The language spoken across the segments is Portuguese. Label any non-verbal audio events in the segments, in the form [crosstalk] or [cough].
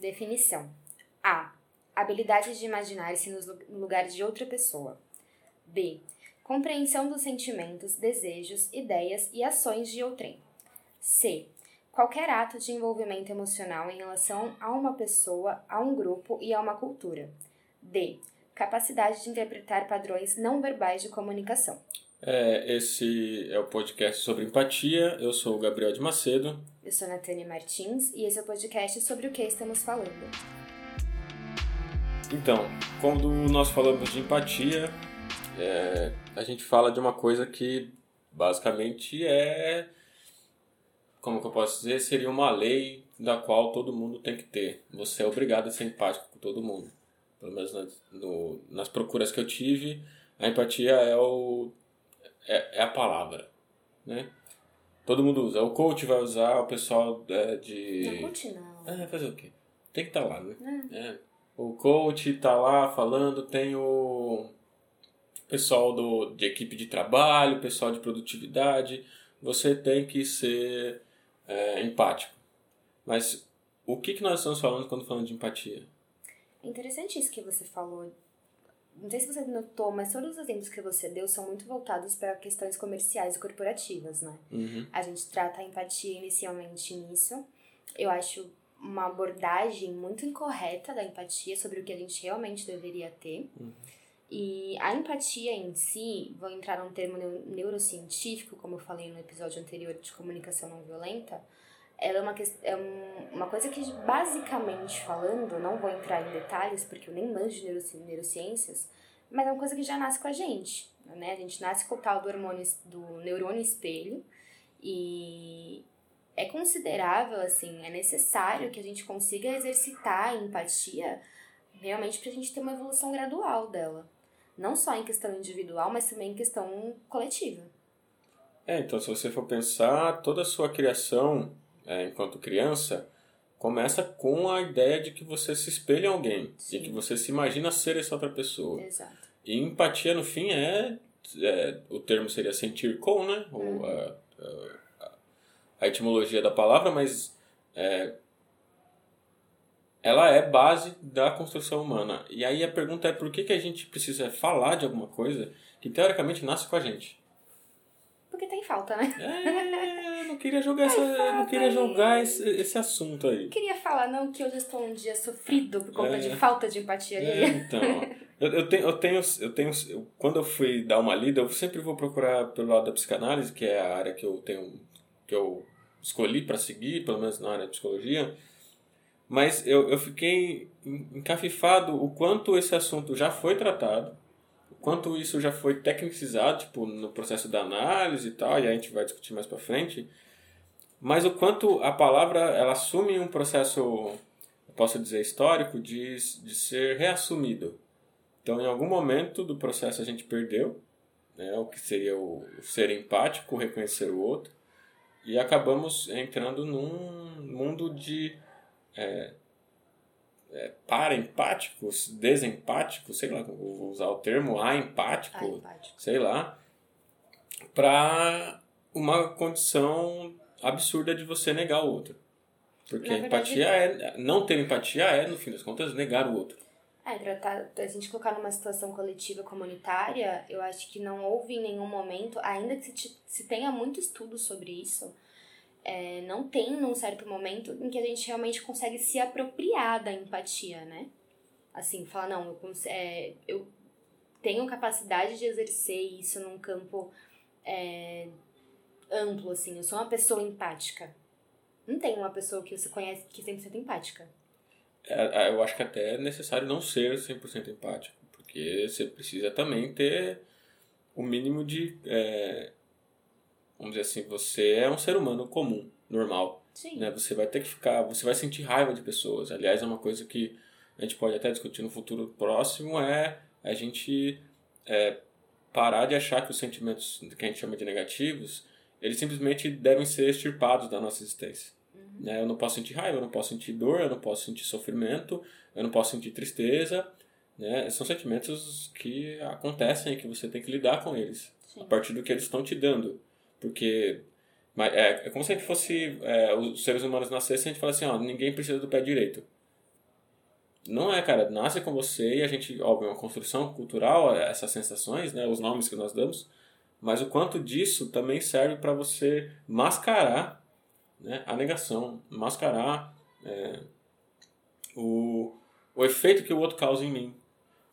Definição: A. Habilidade de imaginar-se nos lugares de outra pessoa. B. Compreensão dos sentimentos, desejos, ideias e ações de outrem. C. Qualquer ato de envolvimento emocional em relação a uma pessoa, a um grupo e a uma cultura. D. Capacidade de interpretar padrões não verbais de comunicação. É, esse é o podcast sobre empatia. Eu sou o Gabriel de Macedo. Eu sou Natânia Martins e esse é o podcast sobre o que estamos falando. Então, quando nós falamos de empatia, é, a gente fala de uma coisa que basicamente é. Como que eu posso dizer? Seria uma lei da qual todo mundo tem que ter. Você é obrigado a ser empático com todo mundo. Pelo menos nas, no, nas procuras que eu tive, a empatia é o é, é a palavra, né? Todo mundo usa. O coach vai usar, o pessoal é, de... Não, coach não. É, fazer o quê? Tem que estar tá lá, né? É. é. O coach tá lá falando, tem o pessoal do, de equipe de trabalho, pessoal de produtividade. Você tem que ser é, empático. Mas o que, que nós estamos falando quando falamos de empatia? É interessante isso que você falou não sei se você notou, mas todos os exemplos que você deu são muito voltados para questões comerciais e corporativas, né? Uhum. A gente trata a empatia inicialmente nisso. Eu acho uma abordagem muito incorreta da empatia sobre o que a gente realmente deveria ter. Uhum. E a empatia em si, vou entrar num termo neurocientífico, como eu falei no episódio anterior de comunicação não violenta, ela é uma, é uma coisa que, basicamente falando, não vou entrar em detalhes porque eu nem manjo neurociências, mas é uma coisa que já nasce com a gente, né? A gente nasce com o tal do, hormônio, do neurônio espelho e é considerável, assim, é necessário que a gente consiga exercitar a empatia realmente para a gente ter uma evolução gradual dela. Não só em questão individual, mas também em questão coletiva. É, então se você for pensar, toda a sua criação é, enquanto criança, começa com a ideia de que você se espelha em alguém, Sim. de que você se imagina ser essa outra pessoa. Exato. E empatia, no fim, é, é o termo seria sentir com, né? Uhum. Ou, a, a, a, etimologia da palavra, mas é, ela é base da construção humana. E aí a pergunta é por que, que a gente precisa falar de alguma coisa que teoricamente nasce com a gente? Tem falta, né? É, não queria jogar, essa, não queria jogar esse, esse assunto aí. Não queria falar, não, que hoje estou um dia sofrido por conta é. de falta de empatia é, Então, eu, eu, tenho, eu, tenho, eu tenho. Eu, quando eu fui dar uma lida, eu sempre vou procurar pelo lado da psicanálise, que é a área que eu tenho. que eu escolhi para seguir, pelo menos na área de psicologia. Mas eu, eu fiquei encafifado o quanto esse assunto já foi tratado quanto isso já foi tecnicizado, tipo, no processo da análise e tal, e a gente vai discutir mais para frente, mas o quanto a palavra ela assume um processo, posso dizer, histórico de, de ser reassumido. Então, em algum momento do processo a gente perdeu, né, o que seria o, ser empático, reconhecer o outro, e acabamos entrando num mundo de é, é, paraempáticos, desempáticos, sei lá, vou usar o termo aempático, sei lá, para uma condição absurda de você negar o outro. Porque empatia é. Não ter empatia é, no fim das contas, negar o outro. É, tratar, a gente colocar numa situação coletiva comunitária, eu acho que não houve em nenhum momento, ainda que se, se tenha muito estudo sobre isso, é, não tem num certo momento em que a gente realmente consegue se apropriar da empatia, né? Assim, falar, não, eu, é, eu tenho capacidade de exercer isso num campo é, amplo, assim, eu sou uma pessoa empática. Não tem uma pessoa que você conhece que é empática. É, eu acho que até é necessário não ser 100% empático, porque você precisa também ter o mínimo de é, vamos dizer assim, você é um ser humano comum, normal. Sim. Né? Você vai ter que ficar, você vai sentir raiva de pessoas. Aliás, é uma coisa que a gente pode até discutir no futuro próximo, é a gente é, parar de achar que os sentimentos que a gente chama de negativos, eles simplesmente devem ser extirpados da nossa existência. Uhum. Né? Eu não posso sentir raiva, eu não posso sentir dor, eu não posso sentir sofrimento, eu não posso sentir tristeza. Né? São sentimentos que acontecem e que você tem que lidar com eles. Sim. A partir do que eles estão te dando. Porque é, é como se a gente fosse. É, os seres humanos nascessem e a gente falasse assim: ó, ninguém precisa do pé direito. Não é, cara, nasce com você e a gente, óbvio, é uma construção cultural, essas sensações, né, os nomes que nós damos, mas o quanto disso também serve para você mascarar né, a negação, mascarar é, o, o efeito que o outro causa em mim.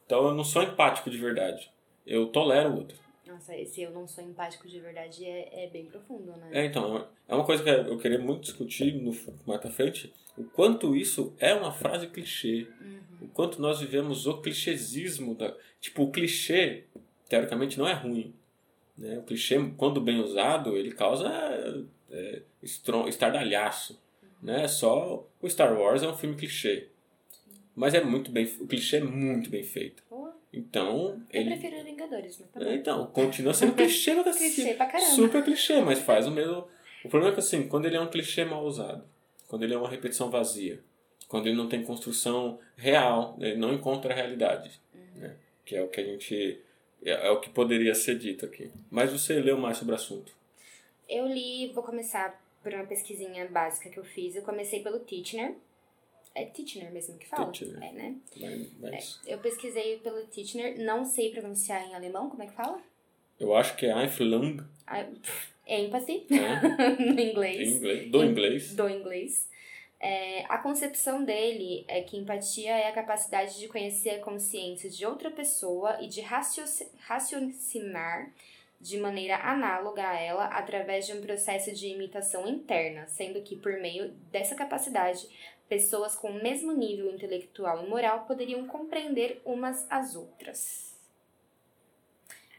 Então eu não sou empático de verdade. Eu tolero o outro. Nossa, esse eu não sou empático de verdade é, é bem profundo, né? É, então, é uma coisa que eu queria muito discutir no, mais pra frente, o quanto isso é uma frase clichê. Uhum. O quanto nós vivemos o clichêsismo. Da, tipo, o clichê, teoricamente, não é ruim. Né? O clichê, quando bem usado, ele causa é, estardalhaço. Né? Só o Star Wars é um filme clichê. Mas é muito bem. O clichê é muito bem feito. Então. Eu ele... prefiro Vingadores, mas tá bom. Então, continua sendo clichê, mas [laughs] clichê pra caramba. Super clichê, mas faz o mesmo. O problema é que assim, quando ele é um clichê mal usado, quando ele é uma repetição vazia, quando ele não tem construção real, ele não encontra a realidade. Uhum. Né? Que é o que a gente. É, é o que poderia ser dito aqui. Mas você leu mais sobre o assunto? Eu li, vou começar por uma pesquisinha básica que eu fiz. Eu comecei pelo Titchener é Titchener mesmo que fala? Titchener. É, né? Mas... É, eu pesquisei pelo Titchener, não sei pronunciar em alemão, como é que fala? Eu acho que é Einfühlung. Empathy, é. [laughs] no inglês. inglês. Do inglês. Do inglês. É, a concepção dele é que empatia é a capacidade de conhecer a consciência de outra pessoa e de raciocinar de maneira análoga a ela através de um processo de imitação interna, sendo que por meio dessa capacidade pessoas com o mesmo nível intelectual e moral poderiam compreender umas às outras.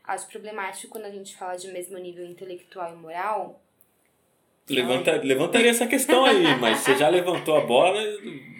Acho problemático quando a gente fala de mesmo nível intelectual e moral. Levanta, levantaria essa questão aí, mas você já levantou a bola,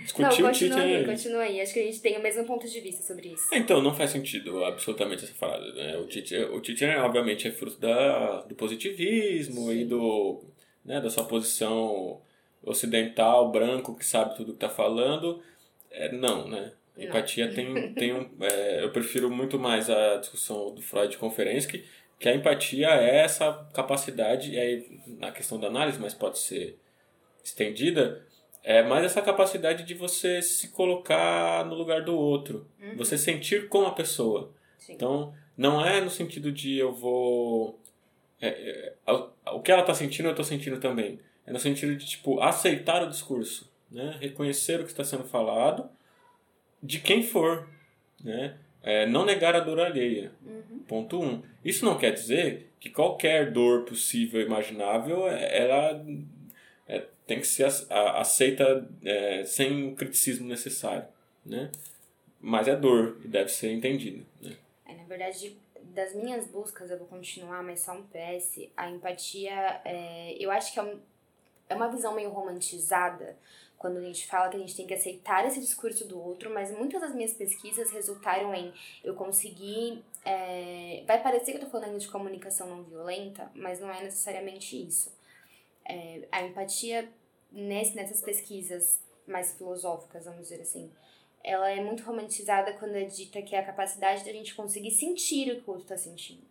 discutiu não, continua aí, continua aí. Acho que a gente tem o mesmo ponto de vista sobre isso. Então, não faz sentido absolutamente essa frase. Né? O Tite, o Tite obviamente, é fruto da, do positivismo Sim. e do, né, da sua posição ocidental, branco, que sabe tudo que está falando. É, não, né? Empatia não. tem, tem um. É, eu prefiro muito mais a discussão do Freud conferência, que, que a empatia é essa capacidade, e aí na questão da análise, mas pode ser estendida, é mais essa capacidade de você se colocar no lugar do outro, uhum. você sentir com a pessoa. Sim. Então, não é no sentido de eu vou. É, é, o que ela está sentindo, eu estou sentindo também. É no sentido de, tipo, aceitar o discurso, né? Reconhecer o que está sendo falado de quem for, né? É, não negar a dor alheia. Uhum. Ponto um. Isso não quer dizer que qualquer dor possível, imaginável, é, ela é, tem que ser aceita é, sem o criticismo necessário, né? Mas é dor e deve ser entendida, né? É, na verdade, das minhas buscas, eu vou continuar, mas só um PS, a empatia, é, eu acho que é um é uma visão meio romantizada quando a gente fala que a gente tem que aceitar esse discurso do outro, mas muitas das minhas pesquisas resultaram em eu conseguir. É, vai parecer que eu tô falando de comunicação não violenta, mas não é necessariamente isso. É, a empatia nesse, nessas pesquisas mais filosóficas, vamos dizer assim, ela é muito romantizada quando é dita que é a capacidade da gente conseguir sentir o que o outro está sentindo.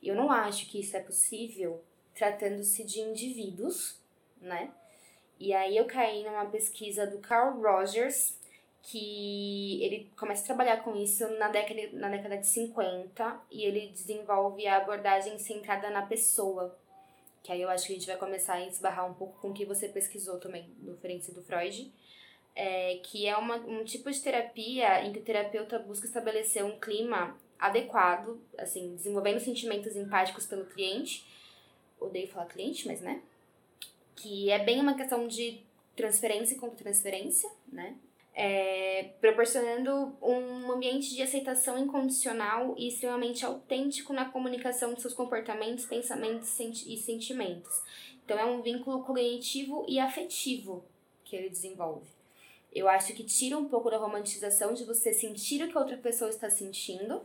E eu não acho que isso é possível tratando-se de indivíduos né? E aí eu caí numa pesquisa do Carl Rogers, que ele começa a trabalhar com isso na década, na década de 50 e ele desenvolve a abordagem centrada na pessoa. Que aí eu acho que a gente vai começar a esbarrar um pouco com o que você pesquisou também, referência do Freud. É, que é uma, um tipo de terapia em que o terapeuta busca estabelecer um clima adequado, assim, desenvolvendo sentimentos empáticos pelo cliente. Odeio falar cliente, mas né? Que é bem uma questão de transferência contra transferência, né? É, proporcionando um ambiente de aceitação incondicional e extremamente autêntico na comunicação de seus comportamentos, pensamentos e sentimentos. Então, é um vínculo cognitivo e afetivo que ele desenvolve. Eu acho que tira um pouco da romantização de você sentir o que a outra pessoa está sentindo,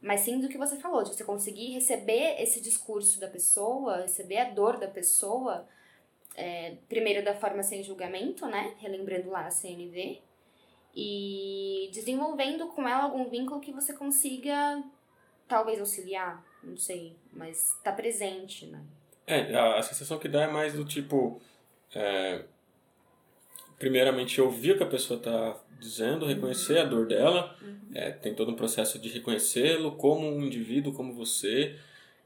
mas sim do que você falou, de você conseguir receber esse discurso da pessoa, receber a dor da pessoa é, primeiro da forma sem julgamento, né? Relembrando lá a CNV. E desenvolvendo com ela algum vínculo que você consiga talvez auxiliar, não sei, mas tá presente, né? É, a, a sensação que dá é mais do tipo. É, primeiramente, ouvir o que a pessoa tá dizendo, reconhecer a dor dela, uhum. é, tem todo um processo de reconhecê-lo como um indivíduo, como você,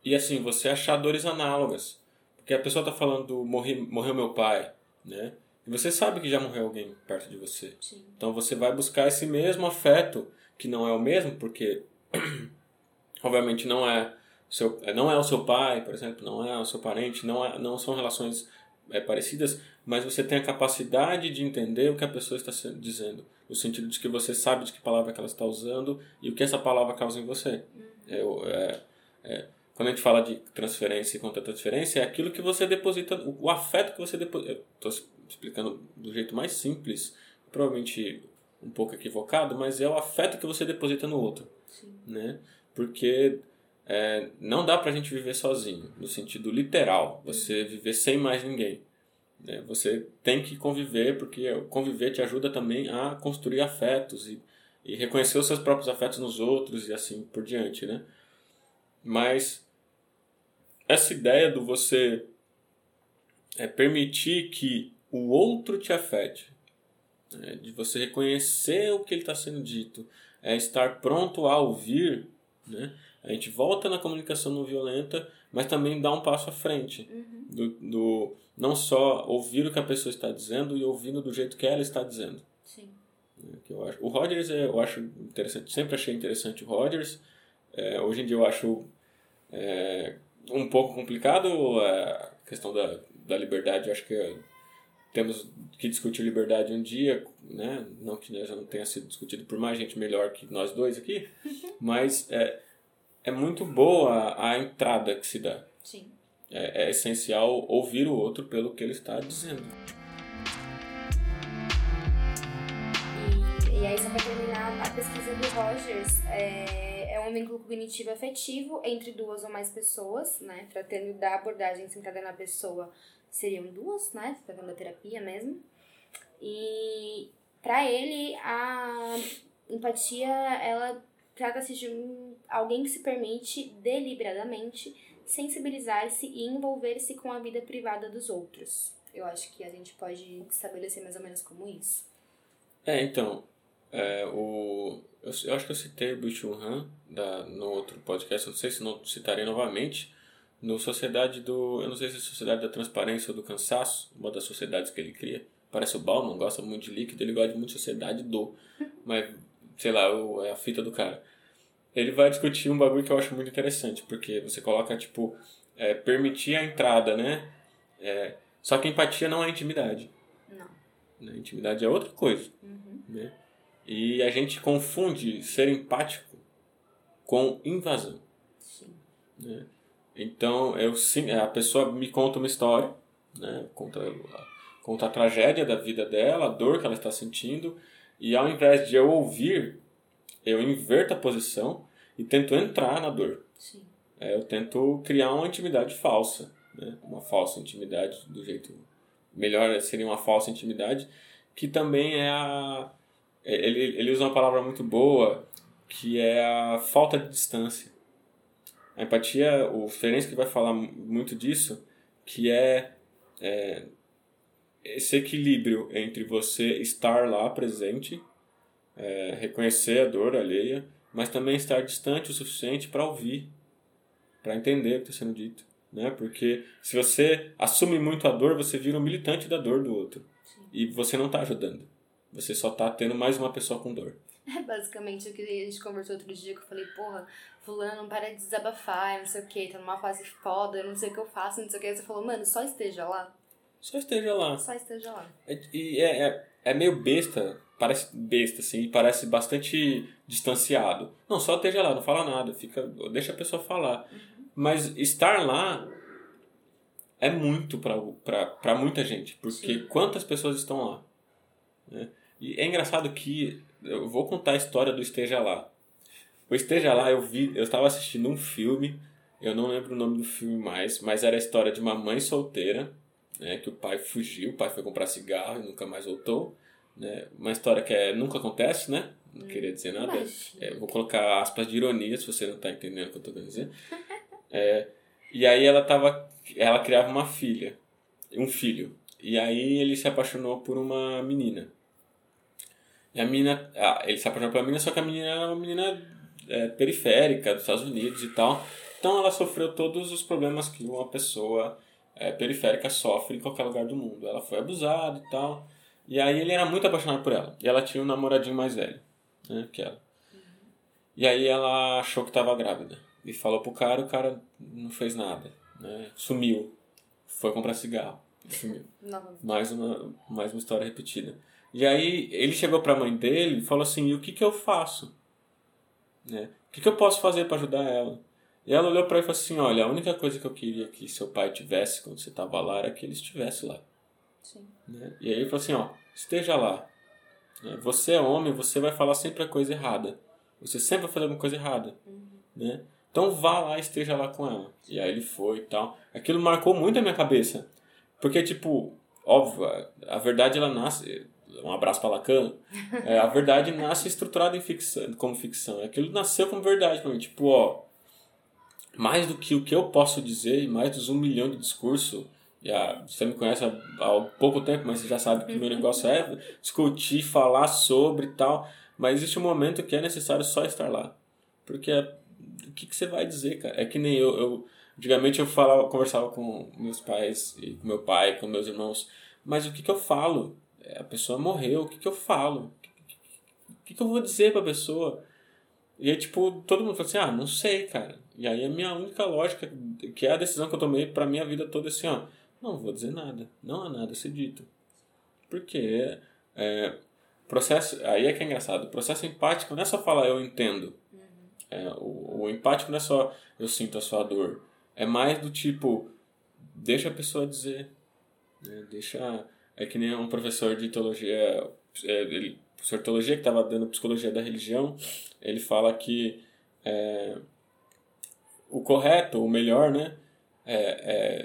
e assim, você achar dores análogas. Porque a pessoa está falando, morri, morreu meu pai, né? E você sabe que já morreu alguém perto de você. Sim. Então você vai buscar esse mesmo afeto, que não é o mesmo, porque [clears throat] obviamente não é seu, não é o seu pai, por exemplo, não é o seu parente, não, é, não são relações é, parecidas, mas você tem a capacidade de entender o que a pessoa está dizendo, no sentido de que você sabe de que palavra que ela está usando e o que essa palavra causa em você. Uhum. É, é, é, quando a gente fala de transferência e contra-transferência, é aquilo que você deposita, o, afeto que você deposita. Estou explicando do jeito mais simples, provavelmente um pouco equivocado, mas é o afeto que você deposita no outro. Sim. Né? Porque é, não dá pra gente viver sozinho, no sentido literal, você viver sem mais ninguém. Né? Você tem que conviver, porque conviver te ajuda também a construir afetos e, e reconhecer os seus próprios afetos nos outros e assim por diante, né? Mas essa ideia do você é, permitir que o outro te afete, né? de você reconhecer o que ele está sendo dito, é estar pronto a ouvir, né? A gente volta na comunicação não violenta, mas também dá um passo à frente. Uhum. Do, do, não só ouvir o que a pessoa está dizendo e ouvindo do jeito que ela está dizendo. Sim. É, que eu acho. O Rogers é, eu acho interessante, sempre achei interessante o Rogers. É, hoje em dia eu acho é, um pouco complicado a questão da, da liberdade. Acho que temos que discutir liberdade um dia, né? não que já não tenha sido discutido por mais gente melhor que nós dois aqui, mas é, é muito boa a entrada que se dá. Sim. É, é essencial ouvir o outro pelo que ele está dizendo. Aí, só para terminar, a pesquisa do Rogers é, é um vínculo cognitivo afetivo entre duas ou mais pessoas, né? Tratando da abordagem centrada na pessoa, seriam duas, né? Tratando da terapia mesmo. E para ele, a empatia, ela Trata-se de um, alguém que se permite deliberadamente sensibilizar-se e envolver-se com a vida privada dos outros. Eu acho que a gente pode estabelecer mais ou menos como isso. É, então, é, o, eu, eu, acho que eu citei o Bicho Han da, no outro podcast, não sei se não citarei novamente, no Sociedade do. Eu não sei se é Sociedade da Transparência ou do Cansaço, uma das sociedades que ele cria. Parece o Bauman, gosta muito de líquido, ele gosta de muito sociedade do. Mas sei lá, o, é a fita do cara. Ele vai discutir um bagulho que eu acho muito interessante, porque você coloca, tipo, é, permitir a entrada, né? É, só que empatia não é intimidade. Não. Né? Intimidade é outra coisa. Uhum. E a gente confunde ser empático com invasão. Sim. Né? Então, eu, sim, a pessoa me conta uma história, né? conta, conta a tragédia da vida dela, a dor que ela está sentindo, e ao invés de eu ouvir, eu inverto a posição e tento entrar na dor. Sim. É, eu tento criar uma intimidade falsa, né? uma falsa intimidade do jeito melhor seria uma falsa intimidade que também é a é, ele, ele usa uma palavra muito boa que é a falta de distância. A empatia, o Ferenc vai falar muito disso, que é, é esse equilíbrio entre você estar lá presente, é, reconhecer a dor alheia, mas também estar distante o suficiente para ouvir, para entender o que está sendo dito. Né? Porque se você assume muito a dor, você vira um militante da dor do outro. Sim. E você não está ajudando. Você só está tendo mais uma pessoa com dor. É basicamente o que a gente conversou outro dia, que eu falei, porra, fulano não para de desabafar, não sei o que, tá numa fase foda, eu não sei o que eu faço, não sei o que. Você falou, mano, só esteja lá. Só esteja lá. Só esteja lá. É, e é, é, é meio besta, parece besta, assim, parece bastante distanciado. Não, só esteja lá, não fala nada, fica, deixa a pessoa falar. Uhum. Mas estar lá é muito para muita gente, porque Sim. quantas pessoas estão lá? Né? E é engraçado que eu vou contar a história do Esteja Lá. O Esteja Lá eu vi, eu estava assistindo um filme, eu não lembro o nome do filme mais, mas era a história de uma mãe solteira né, que o pai fugiu, o pai foi comprar cigarro e nunca mais voltou. Né? Uma história que é, nunca acontece, né? Não hum, queria dizer nada. É, vou colocar aspas de ironia se você não está entendendo o que eu estou querendo dizer. [laughs] É, e aí ela tava, ela criava uma filha, um filho. E aí ele se apaixonou por uma menina. E a menina, ele se apaixonou pela menina, só que a menina era uma menina é, periférica dos Estados Unidos e tal. Então ela sofreu todos os problemas que uma pessoa é, periférica sofre em qualquer lugar do mundo. Ela foi abusada e tal. E aí ele era muito apaixonado por ela. E ela tinha um namoradinho mais velho, né, que ela. E aí ela achou que estava grávida. E falou pro cara, o cara não fez nada. Né? Sumiu. Foi comprar cigarro. Sumiu. mais, uma, mais uma história repetida. E aí ele chegou pra mãe dele e falou assim, e o que que eu faço? Né? O que que eu posso fazer para ajudar ela? E ela olhou para ele e falou assim, olha, a única coisa que eu queria que seu pai tivesse quando você estava lá era que ele estivesse lá. Sim. Né? E aí ele falou assim, ó, esteja lá. Né? Você é homem, você vai falar sempre a coisa errada. Você sempre vai fazer alguma coisa errada. Uhum. Né? Então vá lá e esteja lá com ela. E aí ele foi e tal. Aquilo marcou muito a minha cabeça. Porque, tipo, óbvio, a verdade ela nasce. Um abraço para Lacan. É, a verdade nasce estruturada em ficção, como ficção. Aquilo nasceu como verdade para mim. Tipo, ó. Mais do que o que eu posso dizer, mais dos um milhão de discurso. Já, você me conhece há, há pouco tempo, mas você já sabe que o meu negócio é discutir, falar sobre e tal. Mas existe um momento que é necessário só estar lá. Porque é, o que, que você vai dizer, cara? É que nem eu, eu Antigamente eu falava, conversava com meus pais, e com meu pai, com meus irmãos, mas o que, que eu falo? É, a pessoa morreu, o que, que eu falo? O que, que eu vou dizer pra pessoa? E aí, tipo, todo mundo fala assim, ah, não sei, cara. E aí a minha única lógica, que é a decisão que eu tomei pra minha vida toda, é assim, ó, não vou dizer nada, não há nada a ser dito. Porque é, processo, aí é que é engraçado, o processo empático não é só falar eu entendo. Uhum. É, o, o empático não é só eu sinto a sua dor. É mais do tipo, deixa a pessoa dizer. Né? Deixa. É que nem um professor de teologia, é, ele, professor de teologia que estava dando psicologia da religião, ele fala que é, o correto, o melhor, né? É,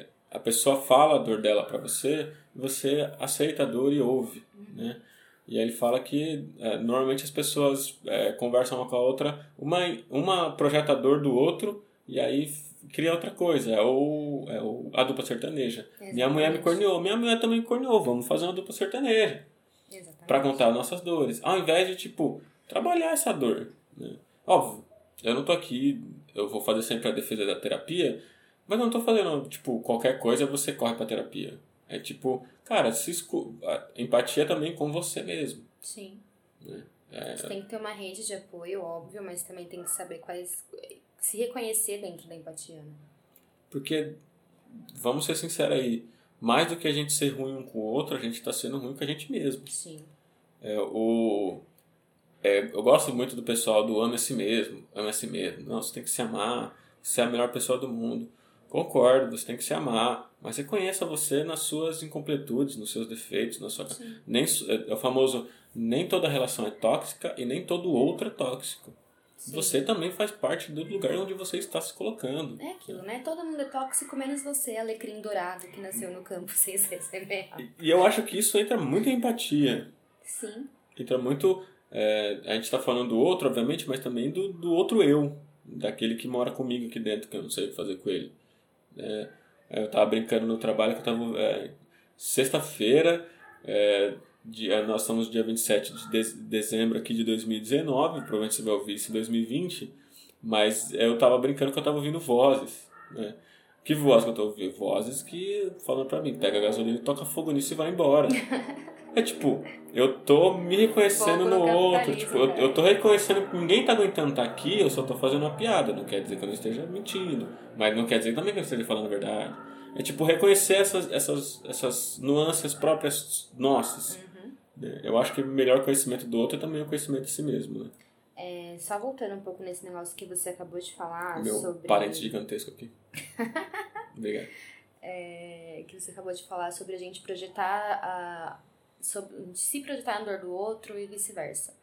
é a pessoa fala a dor dela para você, você aceita a dor e ouve, né? E aí ele fala que é, normalmente as pessoas é, conversam uma com a outra, uma, uma projeta a dor do outro e aí cria outra coisa. É, o, é o, a dupla sertaneja. Exatamente. Minha mulher me corneou, minha mulher também me corneou. Vamos fazer uma dupla sertaneja. para contar nossas dores. Ao invés de, tipo, trabalhar essa dor. Né? Óbvio, eu não tô aqui, eu vou fazer sempre a defesa da terapia, mas não tô fazendo, tipo, qualquer coisa você corre pra terapia. É tipo, cara, se escu... empatia também com você mesmo. Sim. Né? É... Você tem que ter uma rede de apoio, óbvio, mas também tem que saber quais se reconhecer dentro da empatia, né? Porque, vamos ser sinceros aí, mais do que a gente ser ruim um com o outro, a gente está sendo ruim com a gente mesmo. Sim. É, o, é, eu gosto muito do pessoal do ama a si mesmo, ama a si mesmo. Não, você tem que se amar, você é a melhor pessoa do mundo. Concordo, você tem que se amar, mas reconheça você nas suas incompletudes, nos seus defeitos, na sua nem é, é o famoso nem toda relação é tóxica e nem todo outro é tóxico. Sim. Você também faz parte do lugar onde você está se colocando. É aquilo, né? Todo mundo é tóxico, menos você, alecrim dourado, que nasceu no campo [laughs] sem ser semeado. E, e eu acho que isso entra muito em empatia. Sim. Entra muito... É, a gente está falando do outro, obviamente, mas também do, do outro eu. Daquele que mora comigo aqui dentro, que eu não sei o que fazer com ele. É, eu estava brincando no trabalho que eu estava... É, Sexta-feira... É, dia, nós estamos dia 27 de dezembro aqui de 2019, provavelmente você vai ouvir isso em 2020, mas eu tava brincando que eu tava ouvindo vozes, né? Que voz que eu tô ouvindo? Vozes que falam pra mim, pega a gasolina toca fogo nisso e vai embora. [laughs] É tipo, eu tô me reconhecendo no outro, tipo, eu, eu tô reconhecendo que ninguém tá aguentando estar tá aqui, eu só tô fazendo uma piada, não quer dizer que eu não esteja mentindo, mas não quer dizer também que eu esteja falando a verdade. É tipo, reconhecer essas, essas, essas nuances próprias nossas. Uhum eu acho que o melhor conhecimento do outro é também o conhecimento de si mesmo, né? É, só voltando um pouco nesse negócio que você acabou de falar Meu sobre... parente gigantesco aqui. [laughs] Obrigado. É, que você acabou de falar sobre a gente projetar a... Sobre, se projetar na dor do outro e vice-versa.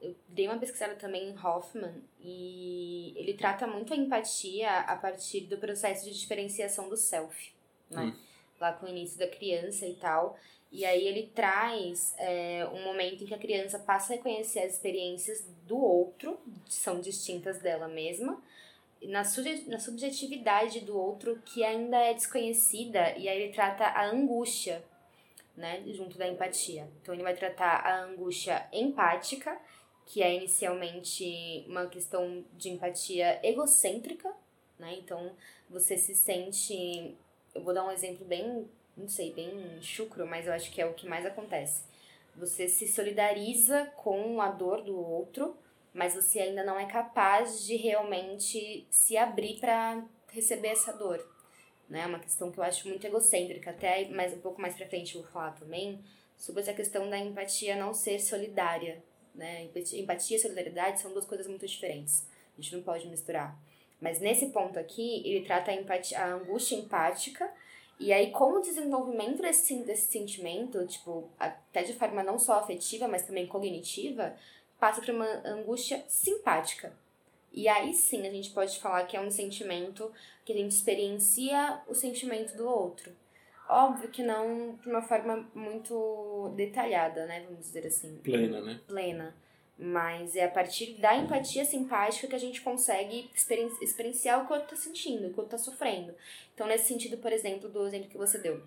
Eu dei uma pesquisada também em Hoffman e ele trata muito a empatia a partir do processo de diferenciação do self, né? Hum. Lá com o início da criança e tal. E aí ele traz é, um momento em que a criança passa a reconhecer as experiências do outro, que são distintas dela mesma, na, na subjetividade do outro que ainda é desconhecida, e aí ele trata a angústia né, junto da empatia. Então ele vai tratar a angústia empática, que é inicialmente uma questão de empatia egocêntrica, né? Então você se sente, eu vou dar um exemplo bem, não sei, bem chucro, mas eu acho que é o que mais acontece. Você se solidariza com a dor do outro, mas você ainda não é capaz de realmente se abrir para receber essa dor. Né? É uma questão que eu acho muito egocêntrica, até mais um pouco mais pra frente eu vou falar também sobre essa questão da empatia não ser solidária. Né? Empatia e solidariedade são duas coisas muito diferentes. A gente não pode misturar. Mas nesse ponto aqui, ele trata a, empatia, a angústia empática e aí, com o desenvolvimento desse, desse sentimento, tipo, até de forma não só afetiva, mas também cognitiva, passa para uma angústia simpática. E aí sim a gente pode falar que é um sentimento que a gente experiencia o sentimento do outro. Óbvio que não de uma forma muito detalhada, né? Vamos dizer assim. Plena, né? Plena. Mas é a partir da empatia simpática que a gente consegue experienciar o que o outro está sentindo, o que o outro está sofrendo. Então, nesse sentido, por exemplo, do exemplo que você deu.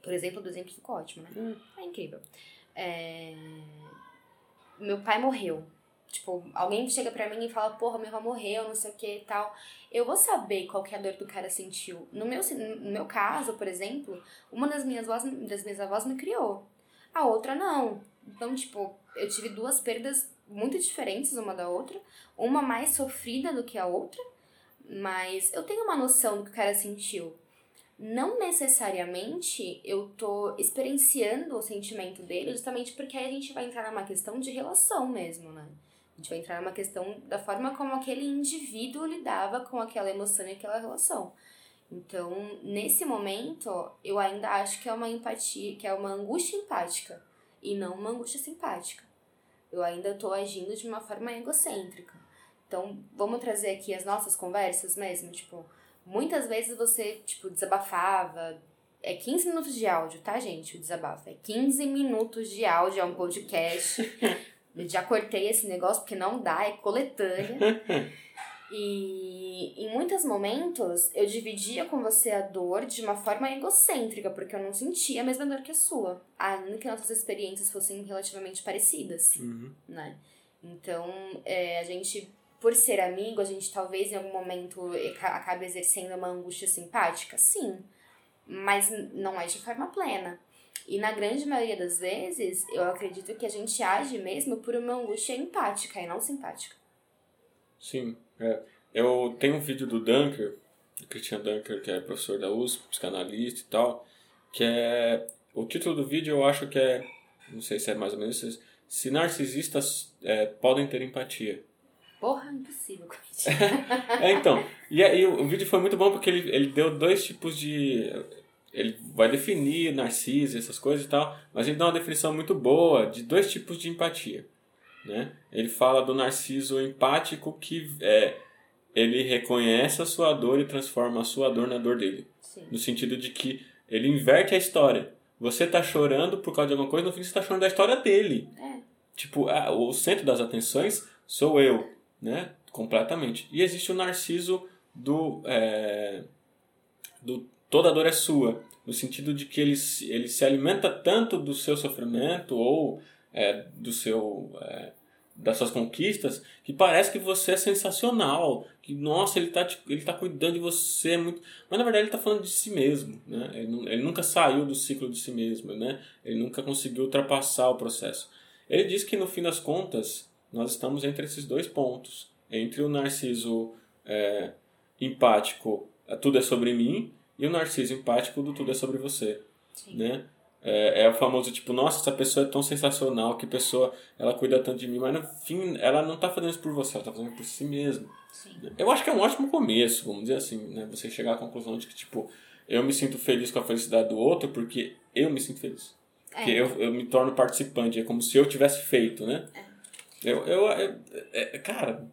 Por exemplo, do exemplo ficou ótimo, né? Hum. É incrível. É... Meu pai morreu. Tipo, alguém chega pra mim e fala, porra, meu avô morreu, não sei o que e tal. Eu vou saber qual que é a dor que o cara sentiu. No meu, no meu caso, por exemplo, uma das minhas, avós, das minhas avós me criou. A outra não. Então, tipo, eu tive duas perdas muito diferentes uma da outra, uma mais sofrida do que a outra, mas eu tenho uma noção do que o cara sentiu. Não necessariamente eu tô experienciando o sentimento dele, justamente porque aí a gente vai entrar numa questão de relação mesmo, né? A gente vai entrar numa questão da forma como aquele indivíduo lidava com aquela emoção e aquela relação. Então, nesse momento, eu ainda acho que é uma empatia, que é uma angústia empática e não uma angústia simpática. Eu ainda estou agindo de uma forma egocêntrica. Então, vamos trazer aqui as nossas conversas mesmo, tipo, muitas vezes você, tipo, desabafava, é 15 minutos de áudio, tá, gente? O desabafo. É 15 minutos de áudio, é um podcast. [laughs] Eu já cortei esse negócio porque não dá, é coletânea. [laughs] E em muitos momentos eu dividia com você a dor de uma forma egocêntrica, porque eu não sentia a mesma dor que a sua, ainda que nossas experiências fossem relativamente parecidas, uhum. né? Então, é, a gente, por ser amigo, a gente talvez em algum momento acabe exercendo uma angústia simpática, sim, mas não é de forma plena. E na grande maioria das vezes, eu acredito que a gente age mesmo por uma angústia empática e não simpática. Sim. É. Eu tenho um vídeo do Dunker, do Christian Dunker, que é professor da USP, psicanalista e tal, que é. O título do vídeo eu acho que é. Não sei se é mais ou menos isso. Se narcisistas é, podem ter empatia. Porra, impossível, [laughs] É, então. E aí o vídeo foi muito bom porque ele, ele deu dois tipos de. Ele vai definir narciso, essas coisas e tal, mas ele dá uma definição muito boa de dois tipos de empatia. Né? Ele fala do narciso empático que é, ele reconhece a sua dor e transforma a sua dor na dor dele. Sim. No sentido de que ele inverte a história. Você está chorando por causa de alguma coisa, no fim você está chorando da história dele. É. Tipo, a, o centro das atenções sou eu, né? Completamente. E existe o narciso do, é, do toda dor é sua. No sentido de que ele, ele se alimenta tanto do seu sofrimento ou é, do seu é, das suas conquistas que parece que você é sensacional que nossa ele está ele tá cuidando de você muito mas na verdade ele está falando de si mesmo né? Ele, ele, nunca saiu do ciclo de si mesmo né? Ele nunca conseguiu ultrapassar o processo. Ele diz que no fim das contas nós estamos entre esses dois pontos entre o narciso é, empático tudo é sobre mim e o narciso empático do tudo é sobre você Sim. né é, é, o famoso tipo, nossa, essa pessoa é tão sensacional, que pessoa, ela cuida tanto de mim, mas no fim, ela não está fazendo isso por você, ela está fazendo por si mesma. Sim. Eu acho que é um ótimo começo, vamos dizer assim, né? Você chegar à conclusão de que, tipo, eu me sinto feliz com a felicidade do outro porque eu me sinto feliz. É. Porque eu, eu me torno participante, é como se eu tivesse feito, né? É. Eu, eu, eu, é, cara,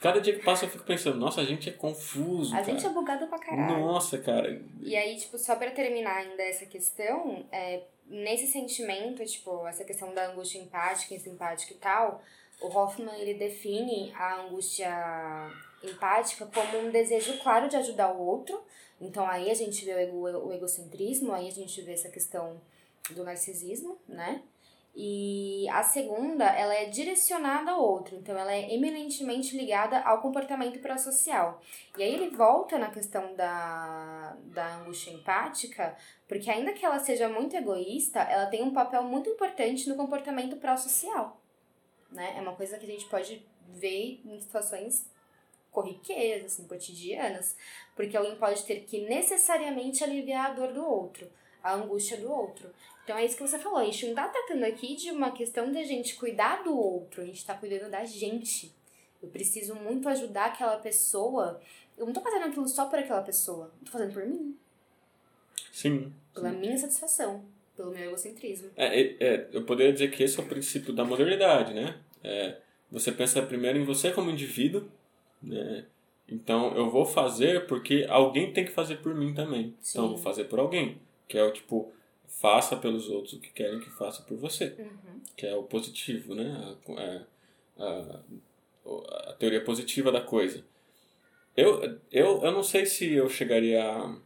Cada dia que passa eu fico pensando, nossa, a gente é confuso. A cara. gente é bugado pra caralho. Nossa, cara. E aí, tipo, só pra terminar ainda essa questão, é, nesse sentimento, tipo, essa questão da angústia empática simpática e tal, o Hoffman ele define a angústia empática como um desejo claro de ajudar o outro. Então aí a gente vê o, ego, o egocentrismo, aí a gente vê essa questão do narcisismo, né? E a segunda, ela é direcionada ao outro, então ela é eminentemente ligada ao comportamento pró-social. E aí ele volta na questão da, da angústia empática, porque ainda que ela seja muito egoísta, ela tem um papel muito importante no comportamento pró-social. Né? É uma coisa que a gente pode ver em situações corriqueiras, assim, cotidianas, porque alguém pode ter que necessariamente aliviar a dor do outro, a angústia do outro. Então é isso que você falou, a gente não tá tratando aqui de uma questão de a gente cuidar do outro, a gente tá cuidando da gente. Eu preciso muito ajudar aquela pessoa. Eu não tô fazendo aquilo só por aquela pessoa, eu tô fazendo por mim. Sim. Pela sim. minha satisfação, pelo meu egocentrismo. É, é, é, eu poderia dizer que esse é o princípio da modernidade, né? É, você pensa primeiro em você como indivíduo, né? Então eu vou fazer porque alguém tem que fazer por mim também. Sim. Então eu vou fazer por alguém. Que é o tipo, faça pelos outros o que querem que faça por você. Uhum. Que é o positivo, né? A, a, a, teoria positiva da coisa. Eu, eu, eu não sei se eu chegaria a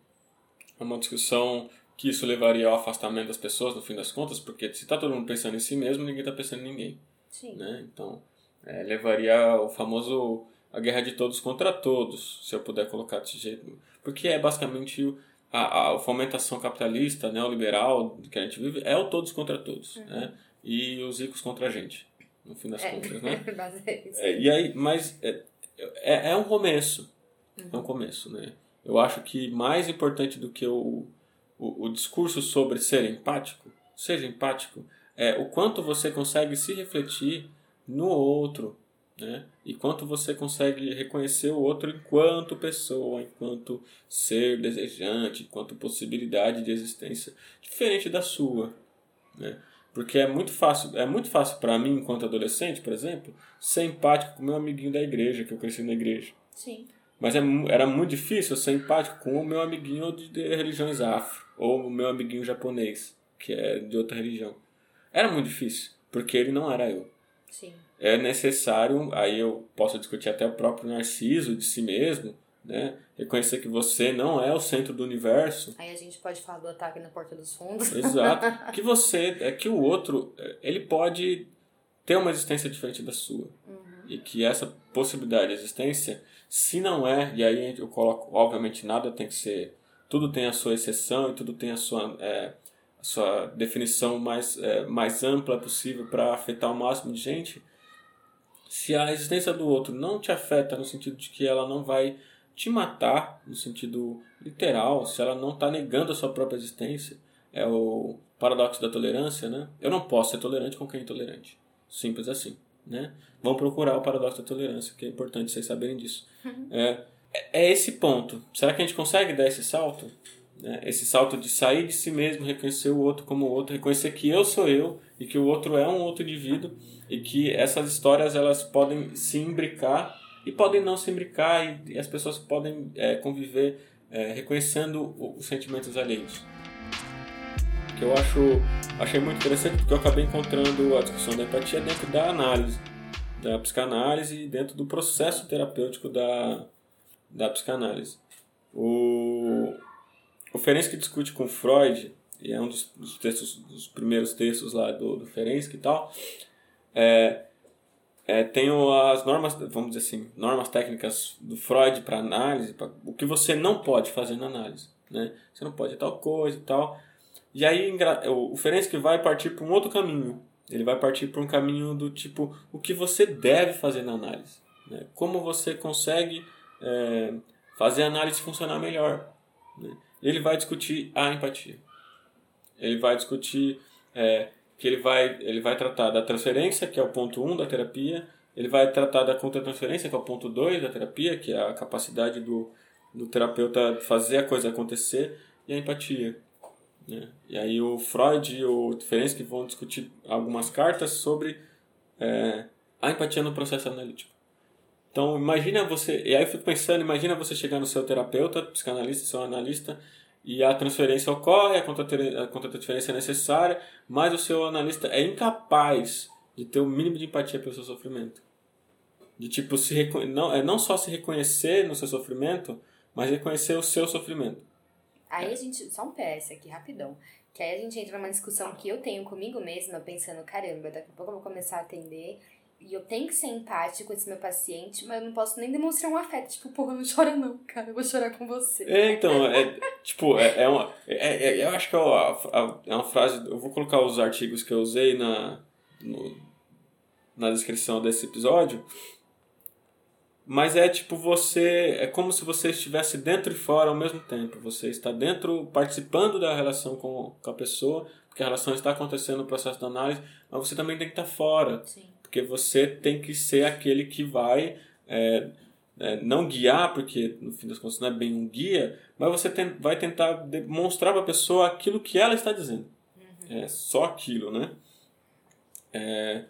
uma discussão que isso levaria ao afastamento das pessoas, no fim das contas, porque se está todo mundo pensando em si mesmo, ninguém está pensando em ninguém. Sim. Né? Então, é, levaria ao famoso a guerra de todos contra todos, se eu puder colocar desse jeito. Porque é basicamente a, a fomentação capitalista, neoliberal que a gente vive é o todos contra todos, uhum. né? E os ricos contra a gente, no fim das é. contas, [laughs] né? é, e aí, mas é, é, é um começo, uhum. é um começo, né? Eu acho que mais importante do que o, o, o discurso sobre ser empático, seja empático, é o quanto você consegue se refletir no outro, né? E quanto você consegue reconhecer o outro enquanto pessoa, enquanto ser desejante, enquanto possibilidade de existência diferente da sua, né? Porque é muito fácil, é muito fácil para mim, enquanto adolescente, por exemplo, ser empático com o meu amiguinho da igreja, que eu cresci na igreja. Sim. Mas é, era muito difícil ser empático com o meu amiguinho de, de religiões afro, ou o meu amiguinho japonês, que é de outra religião. Era muito difícil, porque ele não era eu. Sim é necessário, aí eu posso discutir até o próprio narciso de si mesmo, né? Reconhecer que você não é o centro do universo. Aí a gente pode falar do ataque na porta dos fundos. Exato. [laughs] que você, é que o outro, é, ele pode ter uma existência diferente da sua. Uhum. E que essa possibilidade de existência, se não é, e aí eu coloco, obviamente nada tem que ser, tudo tem a sua exceção e tudo tem a sua, é, a sua definição mais, é, mais ampla possível para afetar o máximo de gente se a existência do outro não te afeta no sentido de que ela não vai te matar, no sentido literal, se ela não está negando a sua própria existência, é o paradoxo da tolerância, né? Eu não posso ser tolerante com quem é intolerante. Simples assim, né? Vão procurar o paradoxo da tolerância, que é importante vocês saberem disso. Uhum. É, é esse ponto. Será que a gente consegue dar esse salto? Né? Esse salto de sair de si mesmo, reconhecer o outro como o outro, reconhecer que eu sou eu e que o outro é um outro indivíduo e que essas histórias elas podem se imbricar e podem não se imbricar e, e as pessoas podem é, conviver é, reconhecendo os sentimentos alheios. Que eu acho achei muito interessante porque eu acabei encontrando a discussão da empatia dentro da análise, da psicanálise e dentro do processo terapêutico da, da psicanálise. O, o Ferenczi discute com Freud, e é um dos, dos, textos, dos primeiros textos lá do, do Ferenczi e tal, é, é, tem as normas, vamos dizer assim, normas técnicas do Freud para análise, pra, o que você não pode fazer na análise. Né? Você não pode tal coisa e tal. E aí o Ferenczi vai partir para um outro caminho. Ele vai partir para um caminho do tipo, o que você deve fazer na análise. Né? Como você consegue é, fazer a análise funcionar melhor. Né? Ele vai discutir a empatia. Ele vai discutir é, que ele vai, ele vai tratar da transferência, que é o ponto 1 um da terapia, ele vai tratar da contratransferência, que é o ponto 2 da terapia, que é a capacidade do, do terapeuta fazer a coisa acontecer, e a empatia. Né? E aí o Freud e o Ferenczi vão discutir algumas cartas sobre é, a empatia no processo analítico. Então, imagina você. E aí eu fico pensando, imagina você chegar no seu terapeuta, psicanalista, seu analista, e a transferência ocorre, a contra-transferência é necessária, mas o seu analista é incapaz de ter o mínimo de empatia pelo seu sofrimento. De tipo, se não, é não só se reconhecer no seu sofrimento, mas reconhecer o seu sofrimento. Aí a gente. Só um PS aqui, rapidão. Que aí a gente entra numa discussão que eu tenho comigo mesma, pensando, caramba, daqui a pouco eu vou começar a atender e eu tenho que ser empático com esse meu paciente, mas eu não posso nem demonstrar um afeto. Tipo, porra, não chora não, cara, eu vou chorar com você. É, então, é, tipo, é, é uma. É, é, eu acho que é uma, é uma frase. Eu vou colocar os artigos que eu usei na, no, na descrição desse episódio. Mas é tipo você. É como se você estivesse dentro e fora ao mesmo tempo. Você está dentro, participando da relação com, com a pessoa, porque a relação está acontecendo no processo da análise, mas você também tem que estar fora. Sim. Porque você tem que ser aquele que vai. É, é, não guiar, porque no fim das contas não é bem um guia, mas você tem, vai tentar demonstrar para a pessoa aquilo que ela está dizendo. Uhum. É só aquilo, né? É,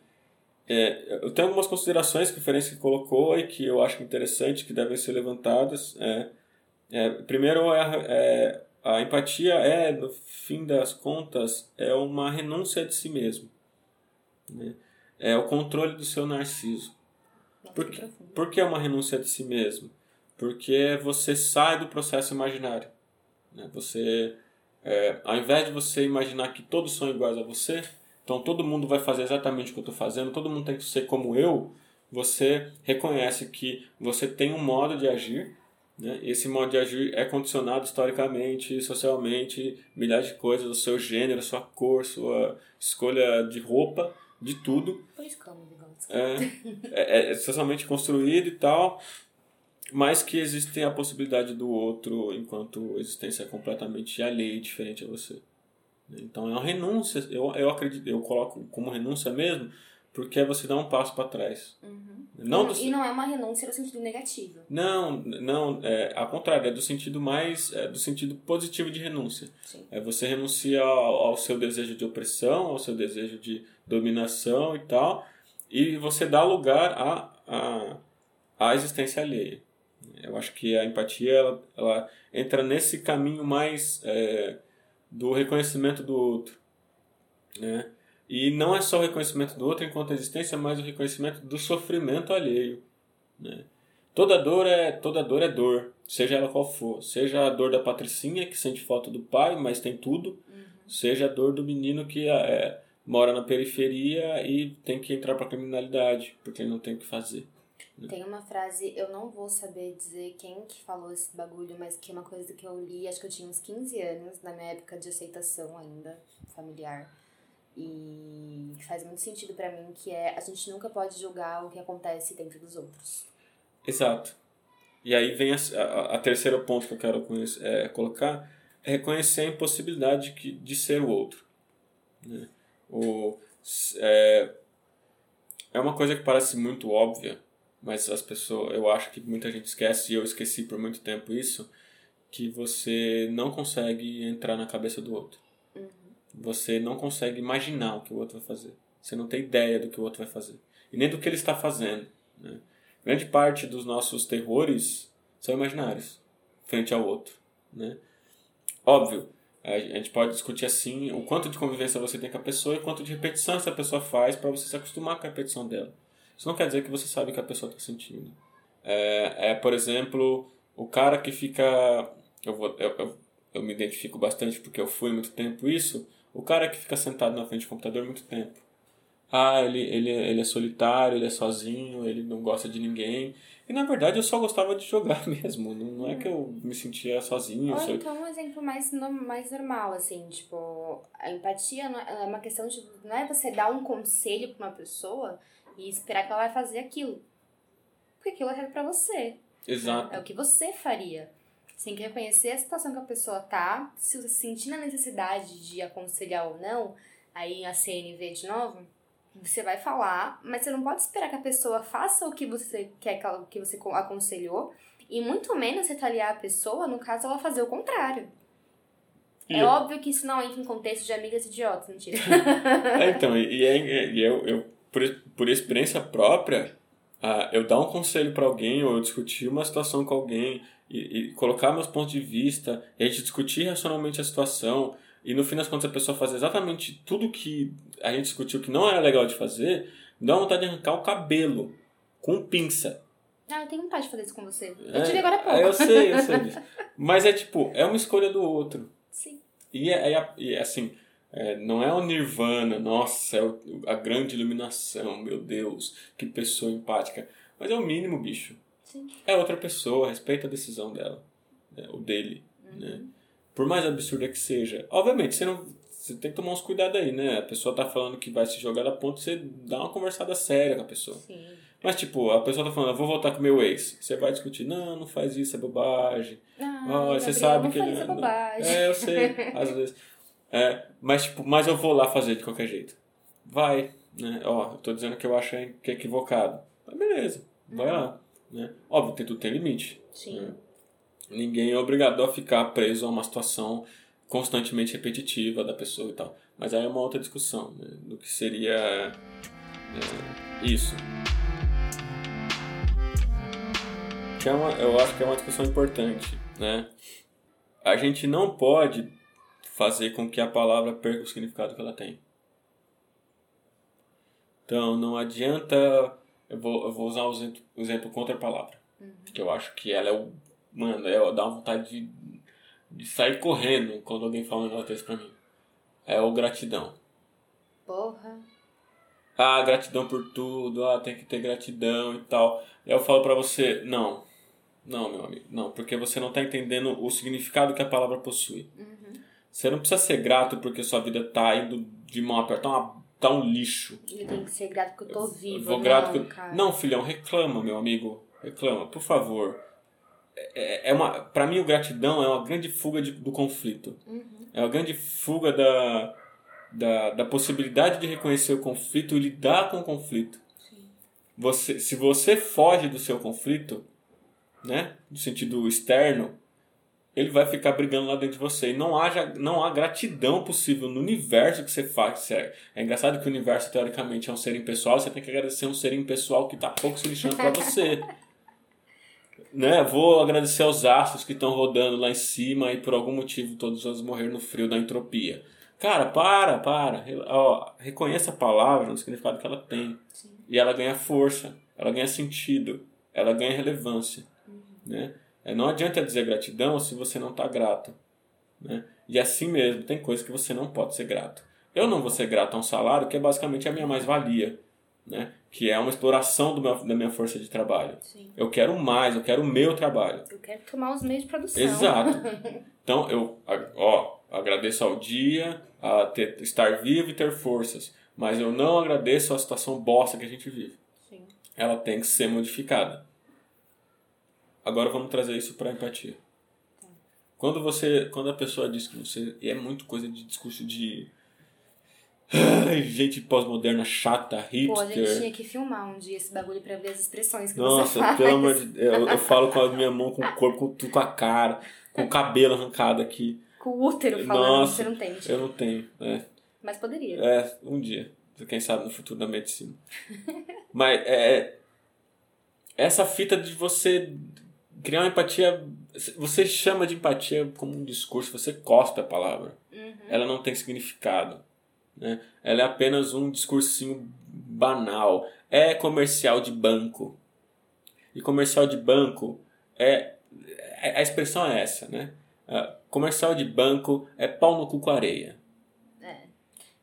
é, eu tenho algumas considerações que o Ferenc colocou e que eu acho interessante, que devem ser levantadas. É, é, primeiro, é, é, a empatia é, no fim das contas, é uma renúncia de si mesmo. Né? É o controle do seu narciso. Por que, por que é uma renúncia de si mesmo? Porque você sai do processo imaginário. Né? Você, é, ao invés de você imaginar que todos são iguais a você, então todo mundo vai fazer exatamente o que eu estou fazendo, todo mundo tem que ser como eu. Você reconhece que você tem um modo de agir, né? esse modo de agir é condicionado historicamente, socialmente, milhares de coisas, o seu gênero, sua cor, sua escolha de roupa, de tudo. Por isso que eu é, é, é socialmente construído e tal, mas que existe a possibilidade do outro enquanto existência completamente alheia e diferente a você. Então é uma renúncia, eu, eu acredito, eu coloco como renúncia mesmo, porque é você dar um passo para trás. Uhum. Não do... E não é uma renúncia no sentido negativo. Não, não, é, ao contrário, é do sentido mais, é do sentido positivo de renúncia. Sim. É você renuncia ao, ao seu desejo de opressão, ao seu desejo de dominação e tal, e você dá lugar à, à, à existência alheia. Eu acho que a empatia ela, ela entra nesse caminho mais é, do reconhecimento do outro. Né? E não é só o reconhecimento do outro enquanto existência, mas o reconhecimento do sofrimento alheio. Né? Toda dor é toda dor é dor, seja ela qual for. Seja a dor da patricinha que sente falta do pai, mas tem tudo. Uhum. Seja a dor do menino que é, mora na periferia e tem que entrar para criminalidade, porque ele não tem o que fazer. Tem uma frase, eu não vou saber dizer quem que falou esse bagulho, mas que é uma coisa que eu li, acho que eu tinha uns 15 anos, na minha época de aceitação ainda, familiar. E faz muito sentido para mim, que é a gente nunca pode julgar o que acontece dentro dos outros. Exato. E aí vem a, a, a terceiro ponto que eu quero conhecer, é, colocar, é reconhecer a impossibilidade de, de ser o outro. Né? O, é, é uma coisa que parece muito óbvia, mas as pessoas, eu acho que muita gente esquece e eu esqueci por muito tempo isso, que você não consegue entrar na cabeça do outro. Você não consegue imaginar o que o outro vai fazer. Você não tem ideia do que o outro vai fazer. E nem do que ele está fazendo. Né? Grande parte dos nossos terrores são imaginários, frente ao outro. Né? Óbvio, a gente pode discutir assim o quanto de convivência você tem com a pessoa e quanto de repetição essa pessoa faz para você se acostumar com a repetição dela. Isso não quer dizer que você sabe o que a pessoa está sentindo. É, é, por exemplo, o cara que fica. Eu, vou, eu, eu, eu, me identifico bastante porque eu fui muito tempo isso. O cara que fica sentado na frente do computador muito tempo. Ah, ele, ele, ele é solitário, ele é sozinho, ele não gosta de ninguém. E na verdade eu só gostava de jogar [laughs] mesmo. Não, não é que eu me sentia sozinho. Ou só... então um exemplo mais, mais normal, assim, tipo, a empatia é, é uma questão de. Não é você dar um conselho pra uma pessoa e esperar que ela vai fazer aquilo. Porque aquilo é pra você. Exato. É o que você faria. Você tem que reconhecer a situação que a pessoa tá, se você sentir a necessidade de aconselhar ou não, aí a CNV de novo, você vai falar, mas você não pode esperar que a pessoa faça o que você quer que, você aconselhou, e muito menos retaliar a pessoa, no caso, ela fazer o contrário. É e é óbvio que isso não entra em contexto de amigas idiotas, mentira. [laughs] é, então, e, é, e eu, eu por, por experiência própria, uh, eu dar um conselho para alguém ou eu discutir uma situação com alguém e, e, colocar meus pontos de vista e a gente discutir racionalmente a situação e no fim das contas a pessoa fazer exatamente tudo que a gente discutiu que não era legal de fazer, dá vontade de arrancar o cabelo com pinça. Ah, eu tenho vontade de fazer isso com você. Eu é, tive agora há pouco. Eu sei, eu sei disso. [laughs] Mas é tipo, é uma escolha do outro. Sim. E, é, é, é assim, é, não é o nirvana, nossa, é o, a grande iluminação, meu Deus, que pessoa empática. Mas é o mínimo, bicho. Sim. É outra pessoa, respeita a decisão dela, né, o dele, Uhum. né? Por mais absurda que seja. Obviamente, você não você tem que tomar uns cuidados aí, né? A pessoa tá falando que vai se jogar da ponta, você dá uma conversada séria com a pessoa. Sim. Mas, tipo, a pessoa tá falando, eu vou voltar com meu ex. Você vai discutir, não, não faz isso, é bobagem. Ah, você Gabriel, sabe não que ele. essa bobagem. É, eu sei, [laughs] às vezes. É, mas, tipo, mas eu vou lá fazer de qualquer jeito. Vai, né? Ó, eu tô dizendo que eu acho que é equivocado. Mas beleza, vai lá. Né? Óbvio, tem, tudo tem limite. Sim. né? Ninguém é obrigado a ficar preso a uma situação constantemente repetitiva da pessoa e tal. Mas aí é uma outra discussão, né? Do que seria é, isso. Que é uma, eu acho que é uma discussão importante, né? A gente não pode fazer com que a palavra perca o significado que ela tem. Então, não adianta... Eu vou, eu vou usar o exemplo, o exemplo contra a palavra. Que eu acho que ela é o... Mano, é, dá uma vontade de, de sair correndo quando alguém fala um negócio desse pra mim. É o gratidão. Porra. Ah, gratidão por tudo, ah, tem que ter gratidão e tal. Eu falo pra você, não. Não, meu amigo, não, porque você não tá entendendo o significado que a palavra possui. Você não precisa ser grato porque sua vida tá indo de mão a perto, tá, uma, tá um lixo. Eu tenho que ser grato que eu tô vivo. Vou não, grato que... cara. Não, filhão, reclama, meu amigo. Reclama, por favor. É, é uma, pra mim, o gratidão é uma grande fuga de, do conflito. É uma grande fuga da, da, da possibilidade de reconhecer o conflito e lidar com o conflito. Você, se você foge do seu conflito, né, no sentido externo, ele vai ficar brigando lá dentro de você. E não, haja, não há gratidão possível no universo que você faz. É, é engraçado que o universo, teoricamente, é um ser impessoal. Você tem que agradecer um ser impessoal que está pouco se lixando para você. [laughs] né? Vou agradecer aos astros que estão rodando lá em cima e por algum motivo todos vamos morrer no frio da entropia. Cara, para, para. Ó, reconheça a palavra no significado que ela tem. E ela ganha força, ela ganha sentido, ela ganha relevância. Né? É, não adianta dizer gratidão se você não está grato. Né? E assim mesmo, tem coisas que você não pode ser grato. Eu não vou ser grato a um salário que é basicamente a minha mais-valia, né? que é uma exploração meu, da minha força de trabalho. Sim. Eu quero mais, eu quero o meu trabalho. Eu quero tomar os meios de produção. Exato. [laughs] Então eu ó, agradeço ao dia, a ter, estar vivo e ter forças. Mas eu não agradeço a situação bosta que a gente vive. Sim. Ela tem que ser modificada. Agora vamos trazer isso para empatia. Quando você, quando a pessoa diz que você e é muito coisa de discurso de gente pós-moderna chata, Pô, a gente hipster. tinha que filmar um dia esse bagulho pra ver as expressões que você Nossa, faz. pelo amor de Deus, eu, eu falo com a minha mão, com o corpo, com, tudo, com a cara, com o cabelo arrancado aqui. Com o útero falando, Nossa, você não tem. tipo, Eu não tenho, é. Mas poderia. É, um dia. Quem sabe no futuro da medicina. [laughs] Mas é. Essa fita de você criar uma empatia. Você chama de empatia como um discurso, você cospe a palavra. Ela não tem significado. Né? Ela é apenas um discursinho banal. É comercial de banco. E comercial de banco é. é- A expressão é essa, né? Ah, comercial de banco é pau no cu com areia.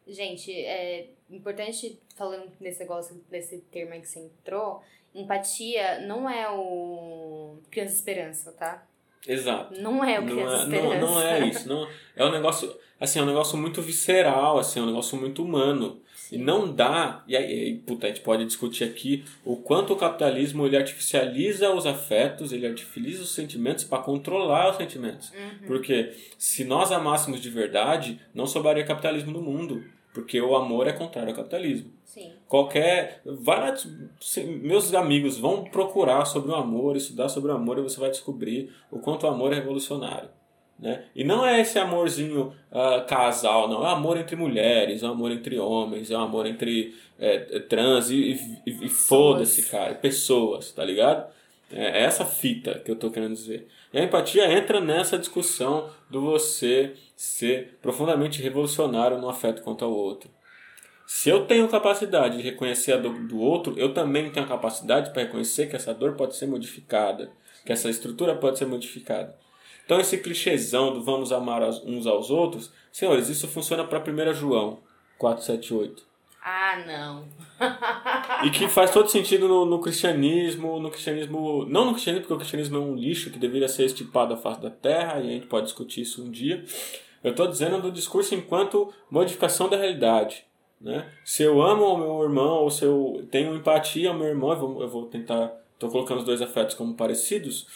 Gente, é importante, falando nesse negócio, desse termo aí que você entrou, empatia não é o Criança Esperança, tá? Exato. Não é o Não Criança é, não, Esperança. não é isso. Não, é um negócio, assim, é um negócio muito visceral, assim, é um negócio muito humano. E não dá, e aí, puta, a gente pode discutir aqui o quanto o capitalismo ele artificializa os afetos, ele artificializa os sentimentos para controlar os sentimentos. Uhum. Porque se nós amássemos de verdade, não sobraria capitalismo no mundo. Porque o amor é contrário ao capitalismo. Sim. Qualquer. Vai lá, se- meus amigos vão procurar sobre o amor, estudar sobre o amor e você vai descobrir o quanto o amor é revolucionário. Né? E não é esse amorzinho ah, casal, não. É amor entre mulheres, é amor entre homens, é amor entre é, é, trans e, e, e foda-se, cara. Pessoas, tá ligado? É essa fita que eu tô querendo dizer. E a empatia entra nessa discussão do você ser profundamente revolucionário no afeto quanto ao outro. Se eu tenho capacidade de reconhecer a dor do outro, eu também tenho a capacidade para reconhecer que essa dor pode ser modificada, que essa estrutura pode ser modificada. Então esse clichêzão do vamos amar uns aos outros, senhores, isso funciona para 1 João 478. Ah, não. e que faz todo sentido no, no, cristianismo, no cristianismo. Não no cristianismo, porque o cristianismo é um lixo que deveria ser estipado à face da terra, e a gente pode discutir isso um dia. Eu estou dizendo do discurso enquanto modificação da realidade. Né? Se eu amo o meu irmão, ou se eu tenho empatia ao meu irmão, eu vou, eu vou tentar. Estou colocando os dois afetos como parecidos.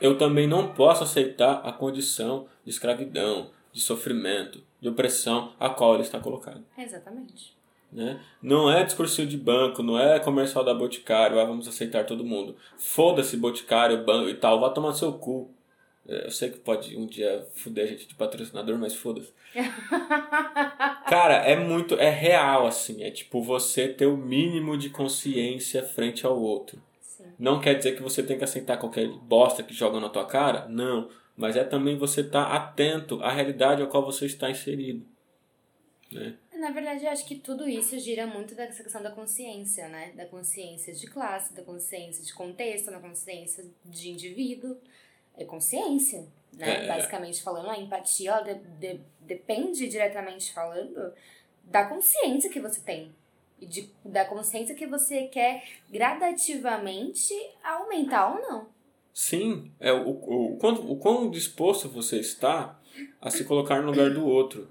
Eu também não posso aceitar a condição de escravidão, de sofrimento, de opressão a qual ele está colocado. Exatamente. Né? Não é discursinho de banco, não é comercial da Boticário, ah, vamos aceitar todo mundo. Foda-se Boticário, banco e tal, vá tomar seu cu. É, eu sei que pode um dia fuder a gente de patrocinador, mas foda-se. [laughs] Cara, é muito. É real, assim. É tipo você ter o mínimo de consciência frente ao outro. Sim. Não quer dizer que você tem que aceitar qualquer bosta que jogam na tua cara. Não. Mas é também você estar tá atento à realidade a qual você está inserido. Né? Na verdade, eu acho que tudo isso gira muito dessa questão da consciência, né? Da consciência de classe, da consciência de contexto, da consciência de indivíduo. É consciência, né? É, Basicamente falando, a empatia ela de, de, depende diretamente falando da consciência que você tem. E de, da consciência que você quer gradativamente aumentar ou não. Sim, é o, o, o, quão, o quão disposto você está a se colocar no lugar do outro,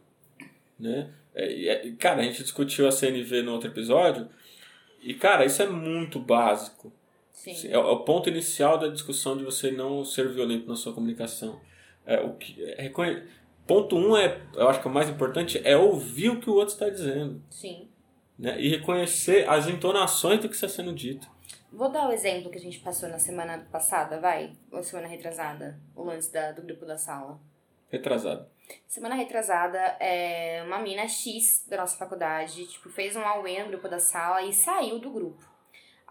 né? É, é, cara, a gente discutiu a CNV no outro episódio e, cara, isso é muito básico. Sim. É, o ponto inicial da discussão de você não ser violento na sua comunicação. É, o que, é, reconhe... Ponto um é, eu acho que o mais importante é ouvir o que o outro está dizendo. Sim. Né? E reconhecer as entonações do que está sendo dito. Vou dar o exemplo que a gente passou na semana passada, vai? Ou semana retrasada? O lance da, do grupo da sala. Retrasada. Semana retrasada, é, uma mina X da nossa faculdade, tipo, fez um auê no grupo da sala e saiu do grupo.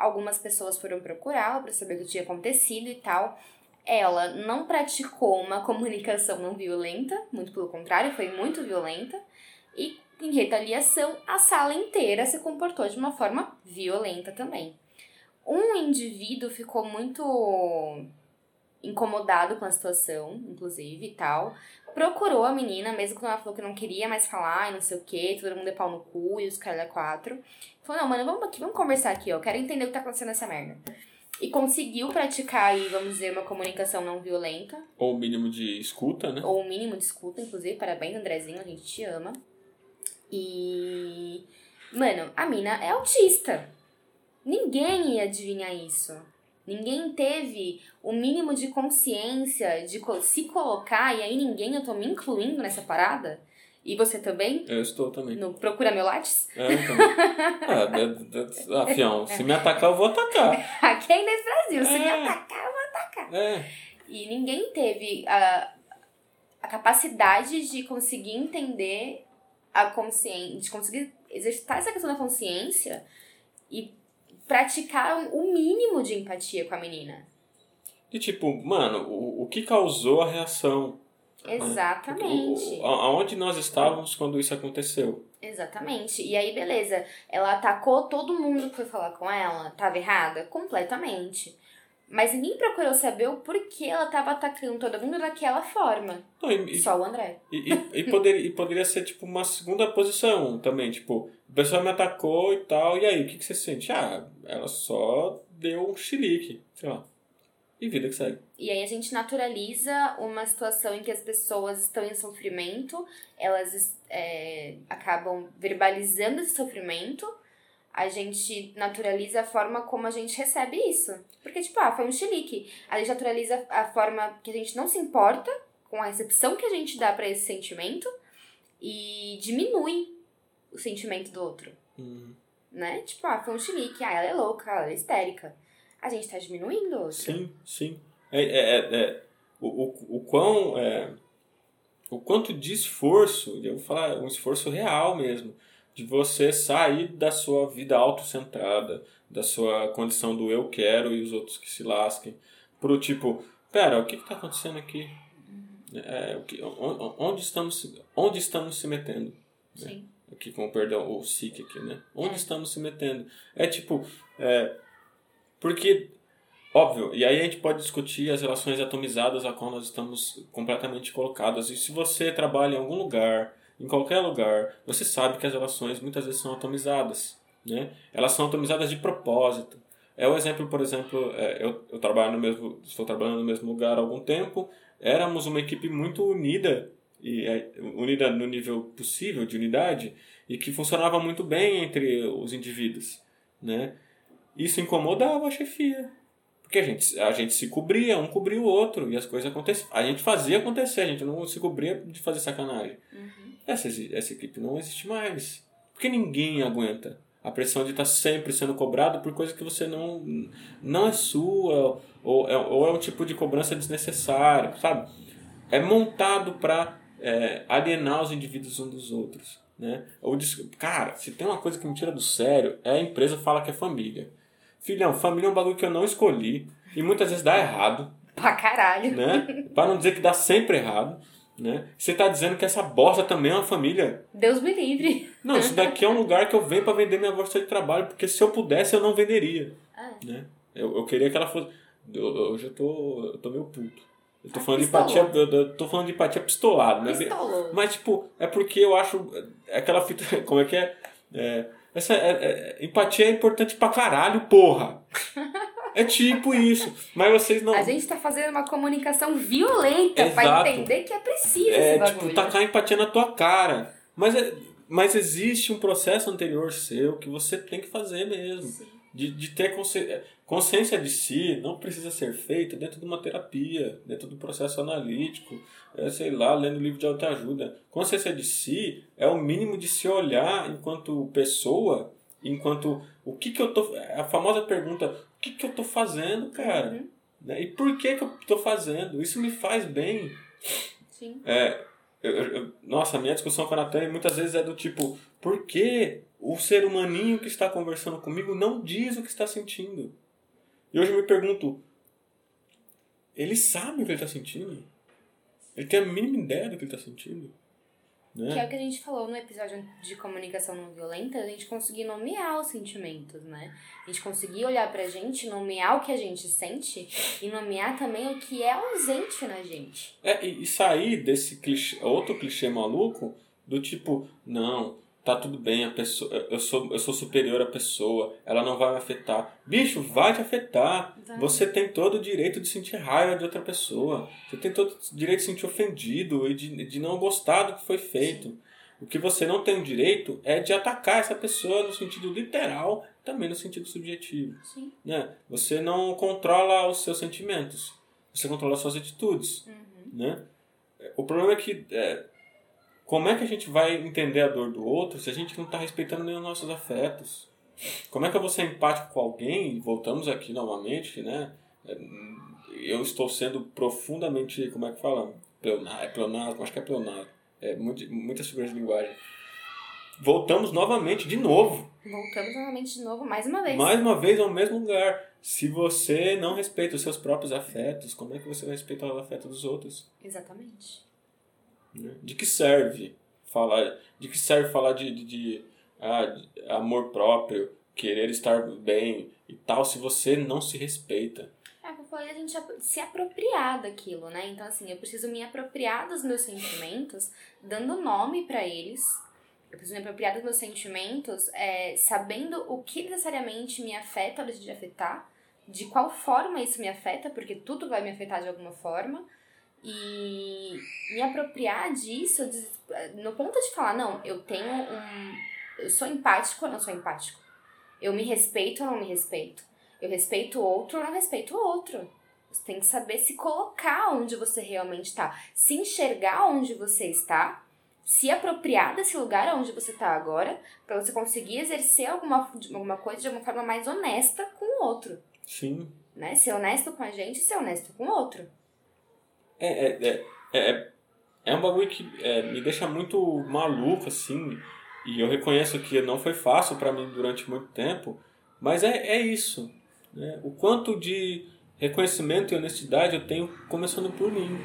Algumas pessoas foram procurá-la para saber o que tinha acontecido e tal. Ela não praticou uma comunicação não violenta, muito pelo contrário, foi muito violenta. E, em retaliação, a sala inteira se comportou de uma forma violenta também. Um indivíduo ficou muito incomodado com a situação, inclusive e tal. Procurou a menina, mesmo quando ela falou que não queria mais falar e não sei o que, todo mundo é pau no cu e os caras é quatro. Falou, não, mano, vamos aqui, vamos conversar aqui, ó. Quero entender o que tá acontecendo nessa merda. E conseguiu praticar aí, vamos dizer, uma comunicação não violenta. Ou o mínimo de escuta, né? Ou o mínimo de escuta, inclusive. Parabéns, Andrezinho, a gente te ama. E. Mano, a mina é autista. Ninguém ia adivinhar isso. Ninguém teve o mínimo de consciência de se colocar, e aí ninguém, eu tô me incluindo nessa parada. E você também? Eu estou também. No Procura Meu Lattes? É, então. ah, afião, se me atacar, eu vou atacar. [laughs] Aqui é nesse Brasil, se me é. atacar, eu vou atacar. É. E ninguém teve a, a capacidade de conseguir entender a consciência, de conseguir exercitar essa questão da consciência e praticar o mínimo de empatia com a menina. E tipo, mano, o, o que causou a reação? Né? Exatamente. Né? Aonde nós estávamos quando isso aconteceu? Exatamente. E aí, beleza. Ela atacou todo mundo que foi falar com ela. Tava errada? Completamente. Mas ninguém procurou saber o porquê ela tava atacando todo mundo daquela forma. Não, e, Só o André. E, e, e, poderia, e poderia ser, tipo, uma segunda posição também. Tipo, o pessoal me atacou e tal, e aí, o que, que você sente? Ah, ela só deu um chilique, sei lá. E vida que segue. E aí a gente naturaliza uma situação em que as pessoas estão em sofrimento, elas é, acabam verbalizando esse sofrimento, a gente naturaliza a forma como a gente recebe isso. Porque, tipo, ah, foi um chilique. A gente naturaliza a forma que a gente não se importa com a recepção que a gente dá para esse sentimento e diminui o sentimento do outro. Uhum. Né? Tipo, ah, foi um chilique, ah, ela é louca, ela é histérica. A gente tá diminuindo o outro. Sim, sim. É, é, é, é o, o, o quão. É, o quanto de esforço, eu vou falar, um esforço real mesmo, de você sair da sua vida autocentrada, da sua condição do eu quero e os outros que se lasquem, pro tipo, pera, o que está acontecendo aqui? É, o que, onde, estamos, onde estamos se metendo? Né? Sim. Aqui, com perdão, o SIC aqui, né? Onde é. estamos se metendo? É tipo, é, porque Óbvio, e aí a gente pode discutir as relações atomizadas a qual nós estamos completamente colocados. E se você trabalha em algum lugar, em qualquer lugar, você sabe que as relações muitas vezes são atomizadas. Né? Elas são atomizadas de propósito. É o exemplo, por exemplo, é, eu, eu trabalho no mesmo, estou trabalhando no mesmo lugar há algum tempo, éramos uma equipe muito unida, e é, unida no nível possível de unidade, e que funcionava muito bem entre os indivíduos. Né? Isso incomodava a chefia, porque a gente, a gente se cobria, um cobria o outro, e as coisas aconteciam. A gente fazia acontecer, a gente não se cobria de fazer sacanagem. Uhum. Essa, essa equipe não existe mais. Porque ninguém aguenta a pressão de estar sempre sendo cobrado por coisa que você não, não é sua, ou é, ou é um tipo de cobrança desnecessário, sabe? É montado para é, alienar os indivíduos uns dos outros. Né? Ou, cara, se tem uma coisa que me tira do sério, é a empresa fala que é família. Filhão, família é um bagulho que eu não escolhi. E muitas vezes dá errado. Pra caralho. Né? Pra não dizer que dá sempre errado. Né? Você tá dizendo que essa bosta também é uma família. Deus me livre. Não, isso daqui é um lugar que eu venho para vender minha bolsa de trabalho, porque se eu pudesse eu não venderia. Ah. Né? Eu, eu queria que ela fosse. Eu, hoje eu tô, eu tô meio puto. Eu tô ah, falando de empatia, eu, eu tô falando de empatia pistolado, né? Pistolou. Mas tipo, é porque eu acho aquela fita, [laughs] como é que é? é essa é, é, empatia é importante pra caralho, porra. [laughs] É tipo isso. Mas vocês não. A gente tá fazendo uma comunicação violenta Exato. pra entender que é preciso é, tipo, tacar empatia na tua cara. Mas, é, mas existe um processo anterior seu que você tem que fazer mesmo. Sim. De, de ter consciência, consciência de si não precisa ser feita dentro de uma terapia, dentro do processo analítico é, sei lá, lendo livro de autoajuda. Consciência de si é o mínimo de se olhar enquanto pessoa, enquanto o que que eu tô, a famosa pergunta, que que eu tô fazendo, cara? Uhum. Né? E por que que eu tô fazendo? Isso me faz bem. Sim. É, eu, eu, nossa, a minha discussão com a Natânia muitas vezes é do tipo, por que o ser humaninho que está conversando comigo não diz o que está sentindo? E hoje eu me pergunto, ele sabe o que ele está sentindo? Ele tem a mínima ideia do que ele está sentindo. Né? Que é o que a gente falou no episódio de comunicação não violenta, a gente conseguir nomear os sentimentos, né? A gente conseguir olhar pra gente, nomear o que a gente sente e nomear também o que é ausente na gente. É, e, e sair desse clichê, outro clichê maluco do tipo, não, tá tudo bem, a pessoa, eu sou, eu sou superior à pessoa, ela não vai me afetar. Bicho, vai te afetar. Vai. Você tem todo o direito de sentir raiva de outra pessoa. Você tem todo o direito de sentir ofendido e de, de não gostar do que foi feito. Sim. O que você não tem o direito é de atacar essa pessoa no sentido literal, também no sentido subjetivo. Sim. Né? Você não controla os seus sentimentos, você controla as suas atitudes. Uhum. Né? O problema é que é, como é que a gente vai entender a dor do outro se a gente não está respeitando nem os nossos afetos? Como é que eu vou ser empático com alguém? Voltamos aqui novamente, né? Eu estou sendo profundamente, como é que fala? Pleonário, é pleonário, acho que é pleonário. É muito, muitas figuras de linguagem. Voltamos novamente, de novo. Voltamos novamente de novo, mais uma vez. Mais uma vez ao mesmo lugar. Se você não respeita os seus próprios afetos, como é que você vai respeitar o afeto dos outros? Exatamente. Né? De que serve falar, de que serve falar de, de, de, ah, de amor próprio, querer estar bem e tal, se você não se respeita? É, porque a gente se apropriar daquilo, né? Então, assim, eu preciso me apropriar dos meus sentimentos, dando nome para eles. Eu preciso me apropriar dos meus sentimentos, é, sabendo o que necessariamente me afeta deixa de afetar, de qual forma isso me afeta, porque tudo vai me afetar de alguma forma e me apropriar disso no ponto de falar, não, eu tenho um. Eu sou empático ou não sou empático? Eu me respeito ou não me respeito? Eu respeito o outro ou não respeito o outro? Você tem que saber se colocar onde você realmente está, se enxergar onde você está, se apropriar desse lugar onde você está agora, para você conseguir exercer alguma, alguma coisa de uma forma mais honesta com o outro. Sim. Né? Ser honesto com a gente e ser honesto com o outro. É, é, é, é, é um bagulho que é, me deixa muito maluco, assim. E eu reconheço que não foi fácil para mim durante muito tempo. Mas é, é isso. Né? O quanto de reconhecimento e honestidade eu tenho começando por mim.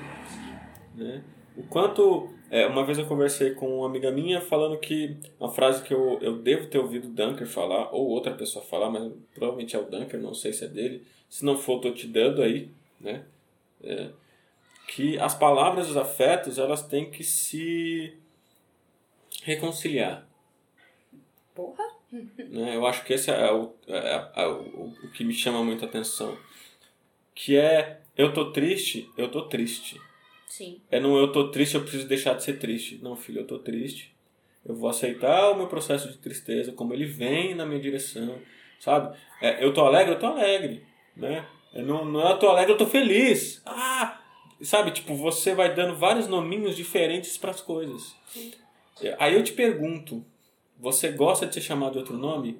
Né? O quanto. É, uma vez eu conversei com uma amiga minha falando que uma frase que eu, eu devo ter ouvido o Dunker falar, ou outra pessoa falar, mas provavelmente é o Dunker, não sei se é dele. Se não for, tô te dando aí, né? É, que as palavras dos afetos, elas têm que se reconciliar. Porra! Né? Eu acho que esse é o, é, é o, o que me chama muita atenção. Que é, eu tô triste, eu tô triste. Sim. É não eu tô triste, eu preciso deixar de ser triste. Não, filho, eu tô triste. Eu vou aceitar o meu processo de tristeza, como ele vem na minha direção, sabe? É, eu tô alegre, eu tô alegre, né? Eu não, não é eu tô alegre, eu tô feliz. Ah! Sabe, tipo, você vai dando vários nominhos diferentes para as coisas. Sim. Aí eu te pergunto, você gosta de ser chamado de outro nome?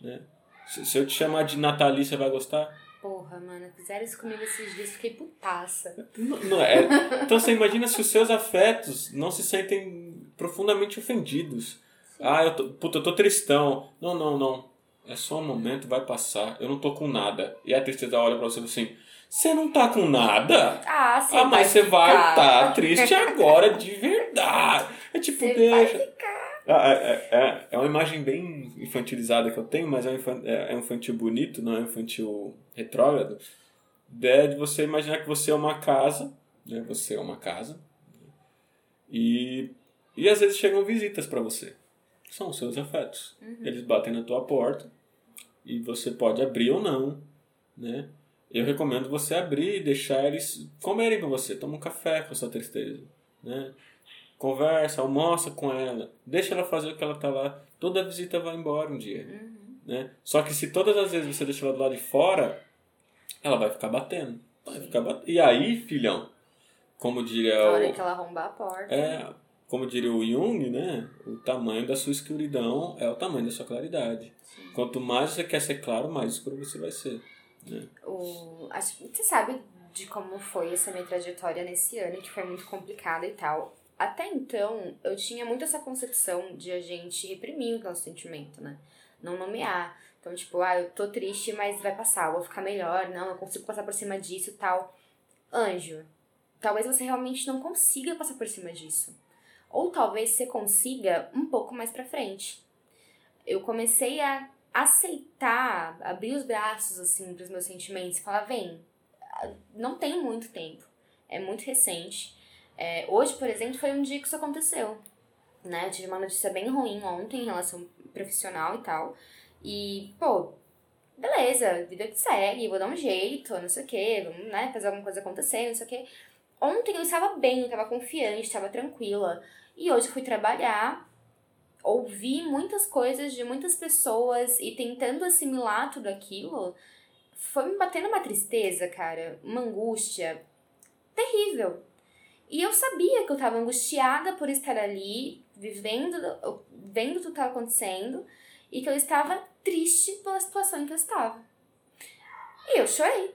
Né? Se, se eu te chamar de Nathalie, você vai gostar? Porra, mano, fizeram isso comigo esses dias, fiquei putaça. Não, não é. Então você imagina se os seus afetos não se sentem profundamente ofendidos. Sim. Ah, eu tô, puta, eu tô tristão. Não, não, não. É só um momento, vai passar. Eu não tô com nada. E a tristeza olha pra você assim: Você não tá com nada? Ah, sim. Ah, mas você vai estar tá triste agora de verdade. É tipo, Você deixa. vai ficar. Ah, é, é, é uma imagem bem infantilizada que eu tenho, mas é um infan- é é um infantil bonito, não é um infantil retrógrado. É de você imaginar que você é uma casa, né? Você é uma casa. E, e às vezes chegam visitas para você. São os seus afetos. Eles batem na tua porta e você pode abrir ou não, né? Eu recomendo você abrir e deixar eles comerem com você. Toma um café com a sua tristeza, né? Conversa, almoça com ela. Deixa ela fazer o que ela tá lá. Toda visita vai embora um dia, né? Só que se todas as vezes você deixa ela do lado de fora, ela vai ficar batendo. Vai ficar batendo. E aí, filhão, como diria A o... que ela arrombar a porta. É, como diria o Jung, né? O tamanho da sua escuridão é o tamanho da sua claridade. Quanto mais você quer ser claro, mais escuro você vai ser. O, acho você sabe de como foi essa minha trajetória nesse ano, que foi muito complicada e tal. Até então, eu tinha muito essa concepção de a gente reprimir o nosso sentimento, né? Não nomear. Então, tipo, ah, eu tô triste, mas vai passar, eu vou ficar melhor, não, eu consigo passar por cima disso tal. Anjo, talvez você realmente não consiga passar por cima disso. Ou talvez você consiga um pouco mais pra frente. Eu comecei a aceitar, abrir os braços assim pros meus sentimentos e falar, vem, não tem muito tempo, é muito recente. É, hoje, por exemplo, foi um dia que isso aconteceu. Né? Eu tive uma notícia bem ruim ontem em relação profissional e tal. E, pô, beleza, vida que segue, vou dar um jeito, não sei o que, vamos né, fazer alguma coisa acontecer, não sei o que. Ontem eu estava bem, eu estava confiante, estava tranquila. E hoje fui trabalhar, ouvi muitas coisas de muitas pessoas e tentando assimilar tudo aquilo, foi me batendo uma tristeza, cara, uma angústia terrível. E eu sabia que eu tava angustiada por estar ali, vivendo, vendo tudo que estava acontecendo, e que eu estava triste pela situação em que eu estava. E eu chorei.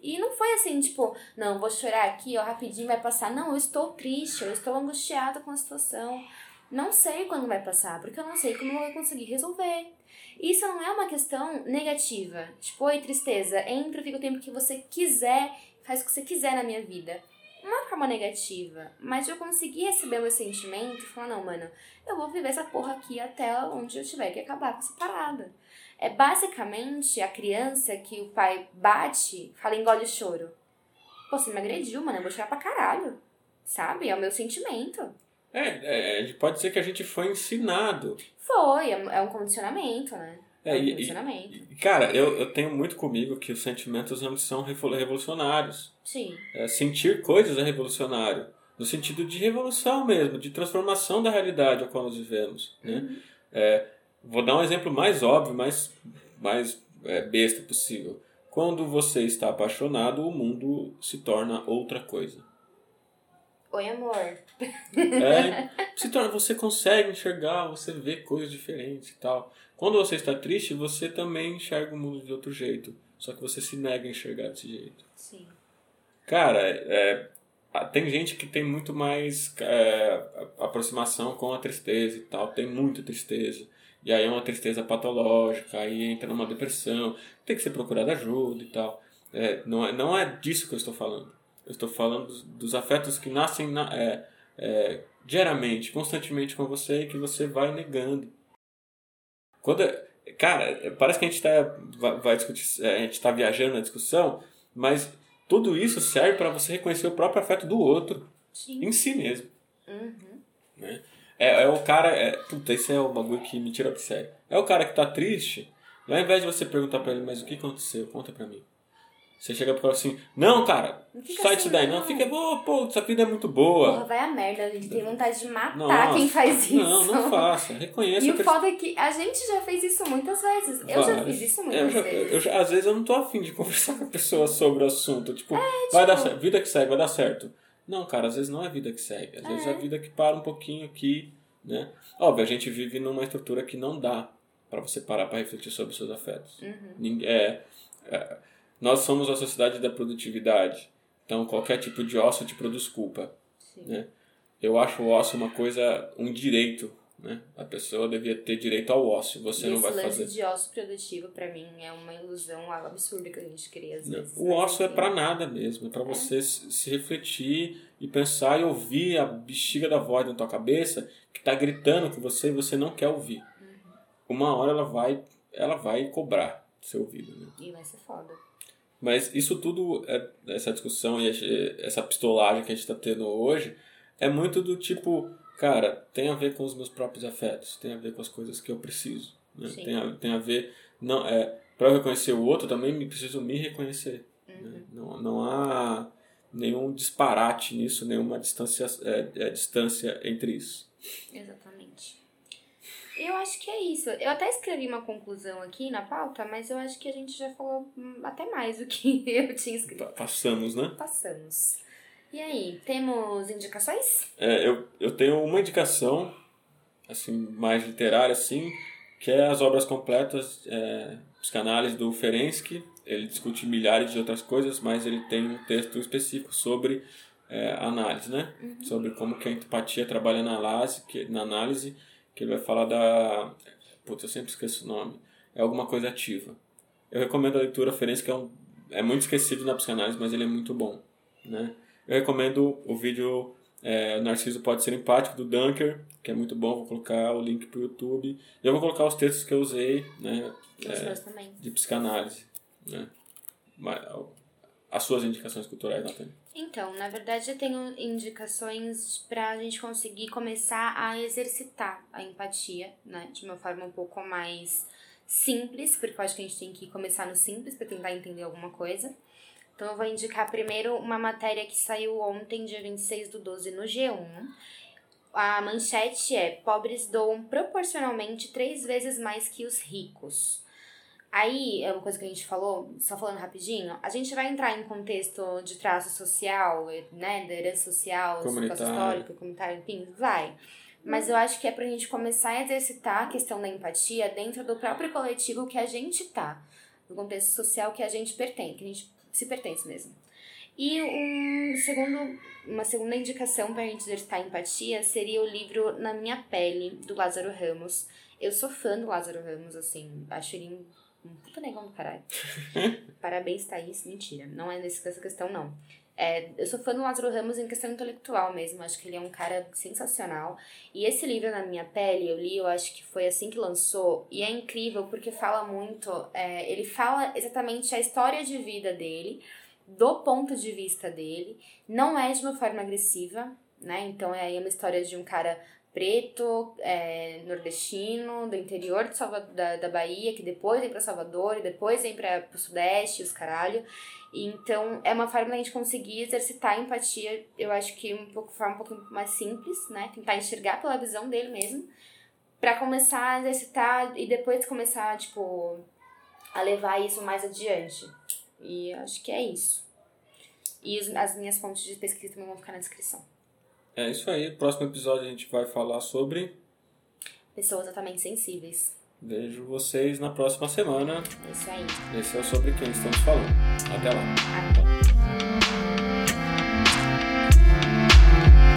E não foi assim, tipo, não, vou chorar aqui, ó, rapidinho vai passar. Não, eu estou triste, eu estou angustiada com a situação. Não sei quando vai passar, porque eu não sei como eu vou conseguir resolver. Isso não é uma questão negativa. Tipo, oi, tristeza, entra, fica o tempo que você quiser, faz o que você quiser na minha vida. É uma forma negativa, mas eu consegui receber meu sentimento e falar, não, mano, eu vou viver essa porra aqui até onde eu tiver que acabar com essa parada. É basicamente a criança que o pai bate, fala engole o choro. Pô, você me agrediu, mano, eu vou chorar pra caralho. Sabe? É o meu sentimento. É, é, pode ser que a gente foi ensinado. Foi, é é um condicionamento, né? É, É, um e- condicionamento. E, cara, eu, eu tenho muito comigo que os sentimentos não são revo- revolucionários. Sim. É, sentir coisas é revolucionário. No sentido de revolução mesmo, de transformação da realidade a qual nós vivemos. Né? É, vou dar um exemplo mais óbvio, mais, mais é, besta possível. Quando você está apaixonado, o mundo se torna outra coisa. Oi, amor. É, se torna, você consegue enxergar, você vê coisas diferentes e tal. Quando você está triste, você também enxerga o mundo de outro jeito. Só que você se nega a enxergar desse jeito. Sim. Cara, é, tem gente que tem muito mais é, aproximação com a tristeza e tal, tem muita tristeza. E aí é uma tristeza patológica, aí entra numa depressão, tem que ser procurada ajuda e tal. É, não, é, não é disso que eu estou falando. Eu estou falando dos, dos afetos que nascem na, é, é, diariamente, constantemente com você e que você vai negando. Quando, cara, parece que a gente está vai, vai discutir, é, a gente está viajando na discussão, mas tudo isso serve para você reconhecer o próprio afeto do outro Sim. em si mesmo. Uhum. Né? É, é o cara. É, puta, esse é o bagulho que me tira do sério. É o cara que tá triste, ao invés de você perguntar pra ele, mas o que aconteceu? Conta pra mim. Você chega pro cara assim, não, cara, Não sai assim, disso daí, não, não. fica, pô, pô, essa vida é muito boa. Porra, vai a merda, a gente tem vontade de matar Nossa, quem faz isso. Não, não faça. Reconheça E que o foda é que a gente já fez isso muitas vezes. Eu já Várias. fiz isso Eu muitas já- vezes. eu já- às vezes eu não tô afim de [laughs] conversar com a pessoa sobre o assunto. Tipo, vai dar tipo- certo, vida que segue, vai dar certo. Não, cara, às vezes não é vida que segue. Às vezes é É. a vida que para um pouquinho aqui, né? Óbvio, a gente vive numa estrutura que não dá para você parar para refletir sobre os seus afetos. Uhum. Ninguém, é, é, nós somos a sociedade da produtividade. Então, qualquer tipo de ócio te produz culpa. Né? Eu acho o ócio uma coisa, um direito. Né? A pessoa devia ter direito ao ócio. Você e não esse vai lance fazer. de ócio produtivo, pra mim, é uma ilusão absurda que a gente cria às vezes. O ócio é enfim. pra nada mesmo, é pra você se refletir e pensar e ouvir a bexiga da voz na tua cabeça que tá gritando com você e você não quer ouvir. Uma hora ela vai, ela vai cobrar seu ouvido, né? E vai ser foda. Mas isso tudo, é- essa discussão e essa pistolagem que a gente está tendo hoje, é muito do tipo, cara, tem a ver com os meus próprios afetos, tem a ver com as coisas que eu preciso. Né? Tem, a, tem a ver. Não, é, para eu reconhecer o outro, também me preciso me reconhecer. né? Não, não há nenhum disparate nisso, nenhuma distância, é, é, distância entre isso. Exatamente. Eu acho que é isso. Eu até escrevi uma conclusão aqui na pauta, mas eu acho que a gente já falou hum, até mais do que [laughs] eu tinha escrito. Pa- Passamos, né? Passamos. E aí, temos indicações? É, eu, eu tenho uma indicação, assim, mais literária, assim, que é as obras completas, é, psicanálise do Ferenczi. Ele discute milhares de outras coisas, mas ele tem um texto específico sobre é, análise, né? Sobre como que a empatia trabalha na análise, que, na análise, que ele vai falar da... Putz, eu sempre esqueço o nome. É alguma coisa ativa. Eu recomendo a leitura Ferenczi, que é, um, é muito esquecido na psicanálise, mas ele é muito bom, né? Eu recomendo o vídeo é, Narciso Pode Ser Empático, do Dunker, que é muito bom. Vou colocar o link pro YouTube. E eu vou colocar os textos que eu usei né, é, de psicanálise. Né? Mas, As suas indicações culturais, Nathalie. Então, na verdade, eu tenho indicações pra gente conseguir começar a exercitar a empatia, né? De uma forma um pouco mais simples, porque eu acho que a gente tem que começar no simples pra tentar entender alguma coisa. Então, eu vou indicar primeiro uma matéria que saiu ontem, dia 26 do 12, no G1. A manchete é: Pobres doam proporcionalmente três vezes mais que os ricos. Aí, é uma coisa que a gente falou, só falando rapidinho, a gente vai entrar em contexto de traço social, né, da herança social, traço histórico, comunitário, enfim, vai. Mas eu acho que é pra gente começar a exercitar a questão da empatia dentro do próprio coletivo que a gente tá, do contexto social que a gente pertence, que a gente se pertence mesmo. E um segundo, uma segunda indicação pra gente exercitar a empatia seria o livro Na Minha Pele, do Lázaro Ramos. Eu sou fã do Lázaro Ramos, assim, acho ele puta negão do caralho. [laughs] Parabéns, Thaís. Mentira, não é nessa questão, não. É, eu sou fã do Lázaro Ramos em questão intelectual mesmo. Acho que ele é um cara sensacional. E esse livro, Na Minha Pele, eu li, eu acho que foi assim que lançou. E é incrível porque fala muito. é, ele fala exatamente a história de vida dele, do ponto de vista dele. Não é de uma forma agressiva, né? Então é aí uma história de um cara preto, é, nordestino, do interior de Salva da, da Bahia, que depois vem pra Salvador e depois vem pra, pro Sudeste, os caralho. Então, é uma forma da gente conseguir exercitar a empatia, eu acho que um pouco, forma um pouco mais simples, né? Tentar enxergar pela visão dele mesmo, pra começar a exercitar e depois começar, tipo, a levar isso mais adiante. E acho que é isso. E as minhas fontes de pesquisa também vão ficar na descrição. É isso aí. Próximo episódio a gente vai falar sobre. Pessoas altamente sensíveis. Vejo vocês na próxima semana. É isso aí. Esse é o sobre quem estamos falando. Até lá. Até.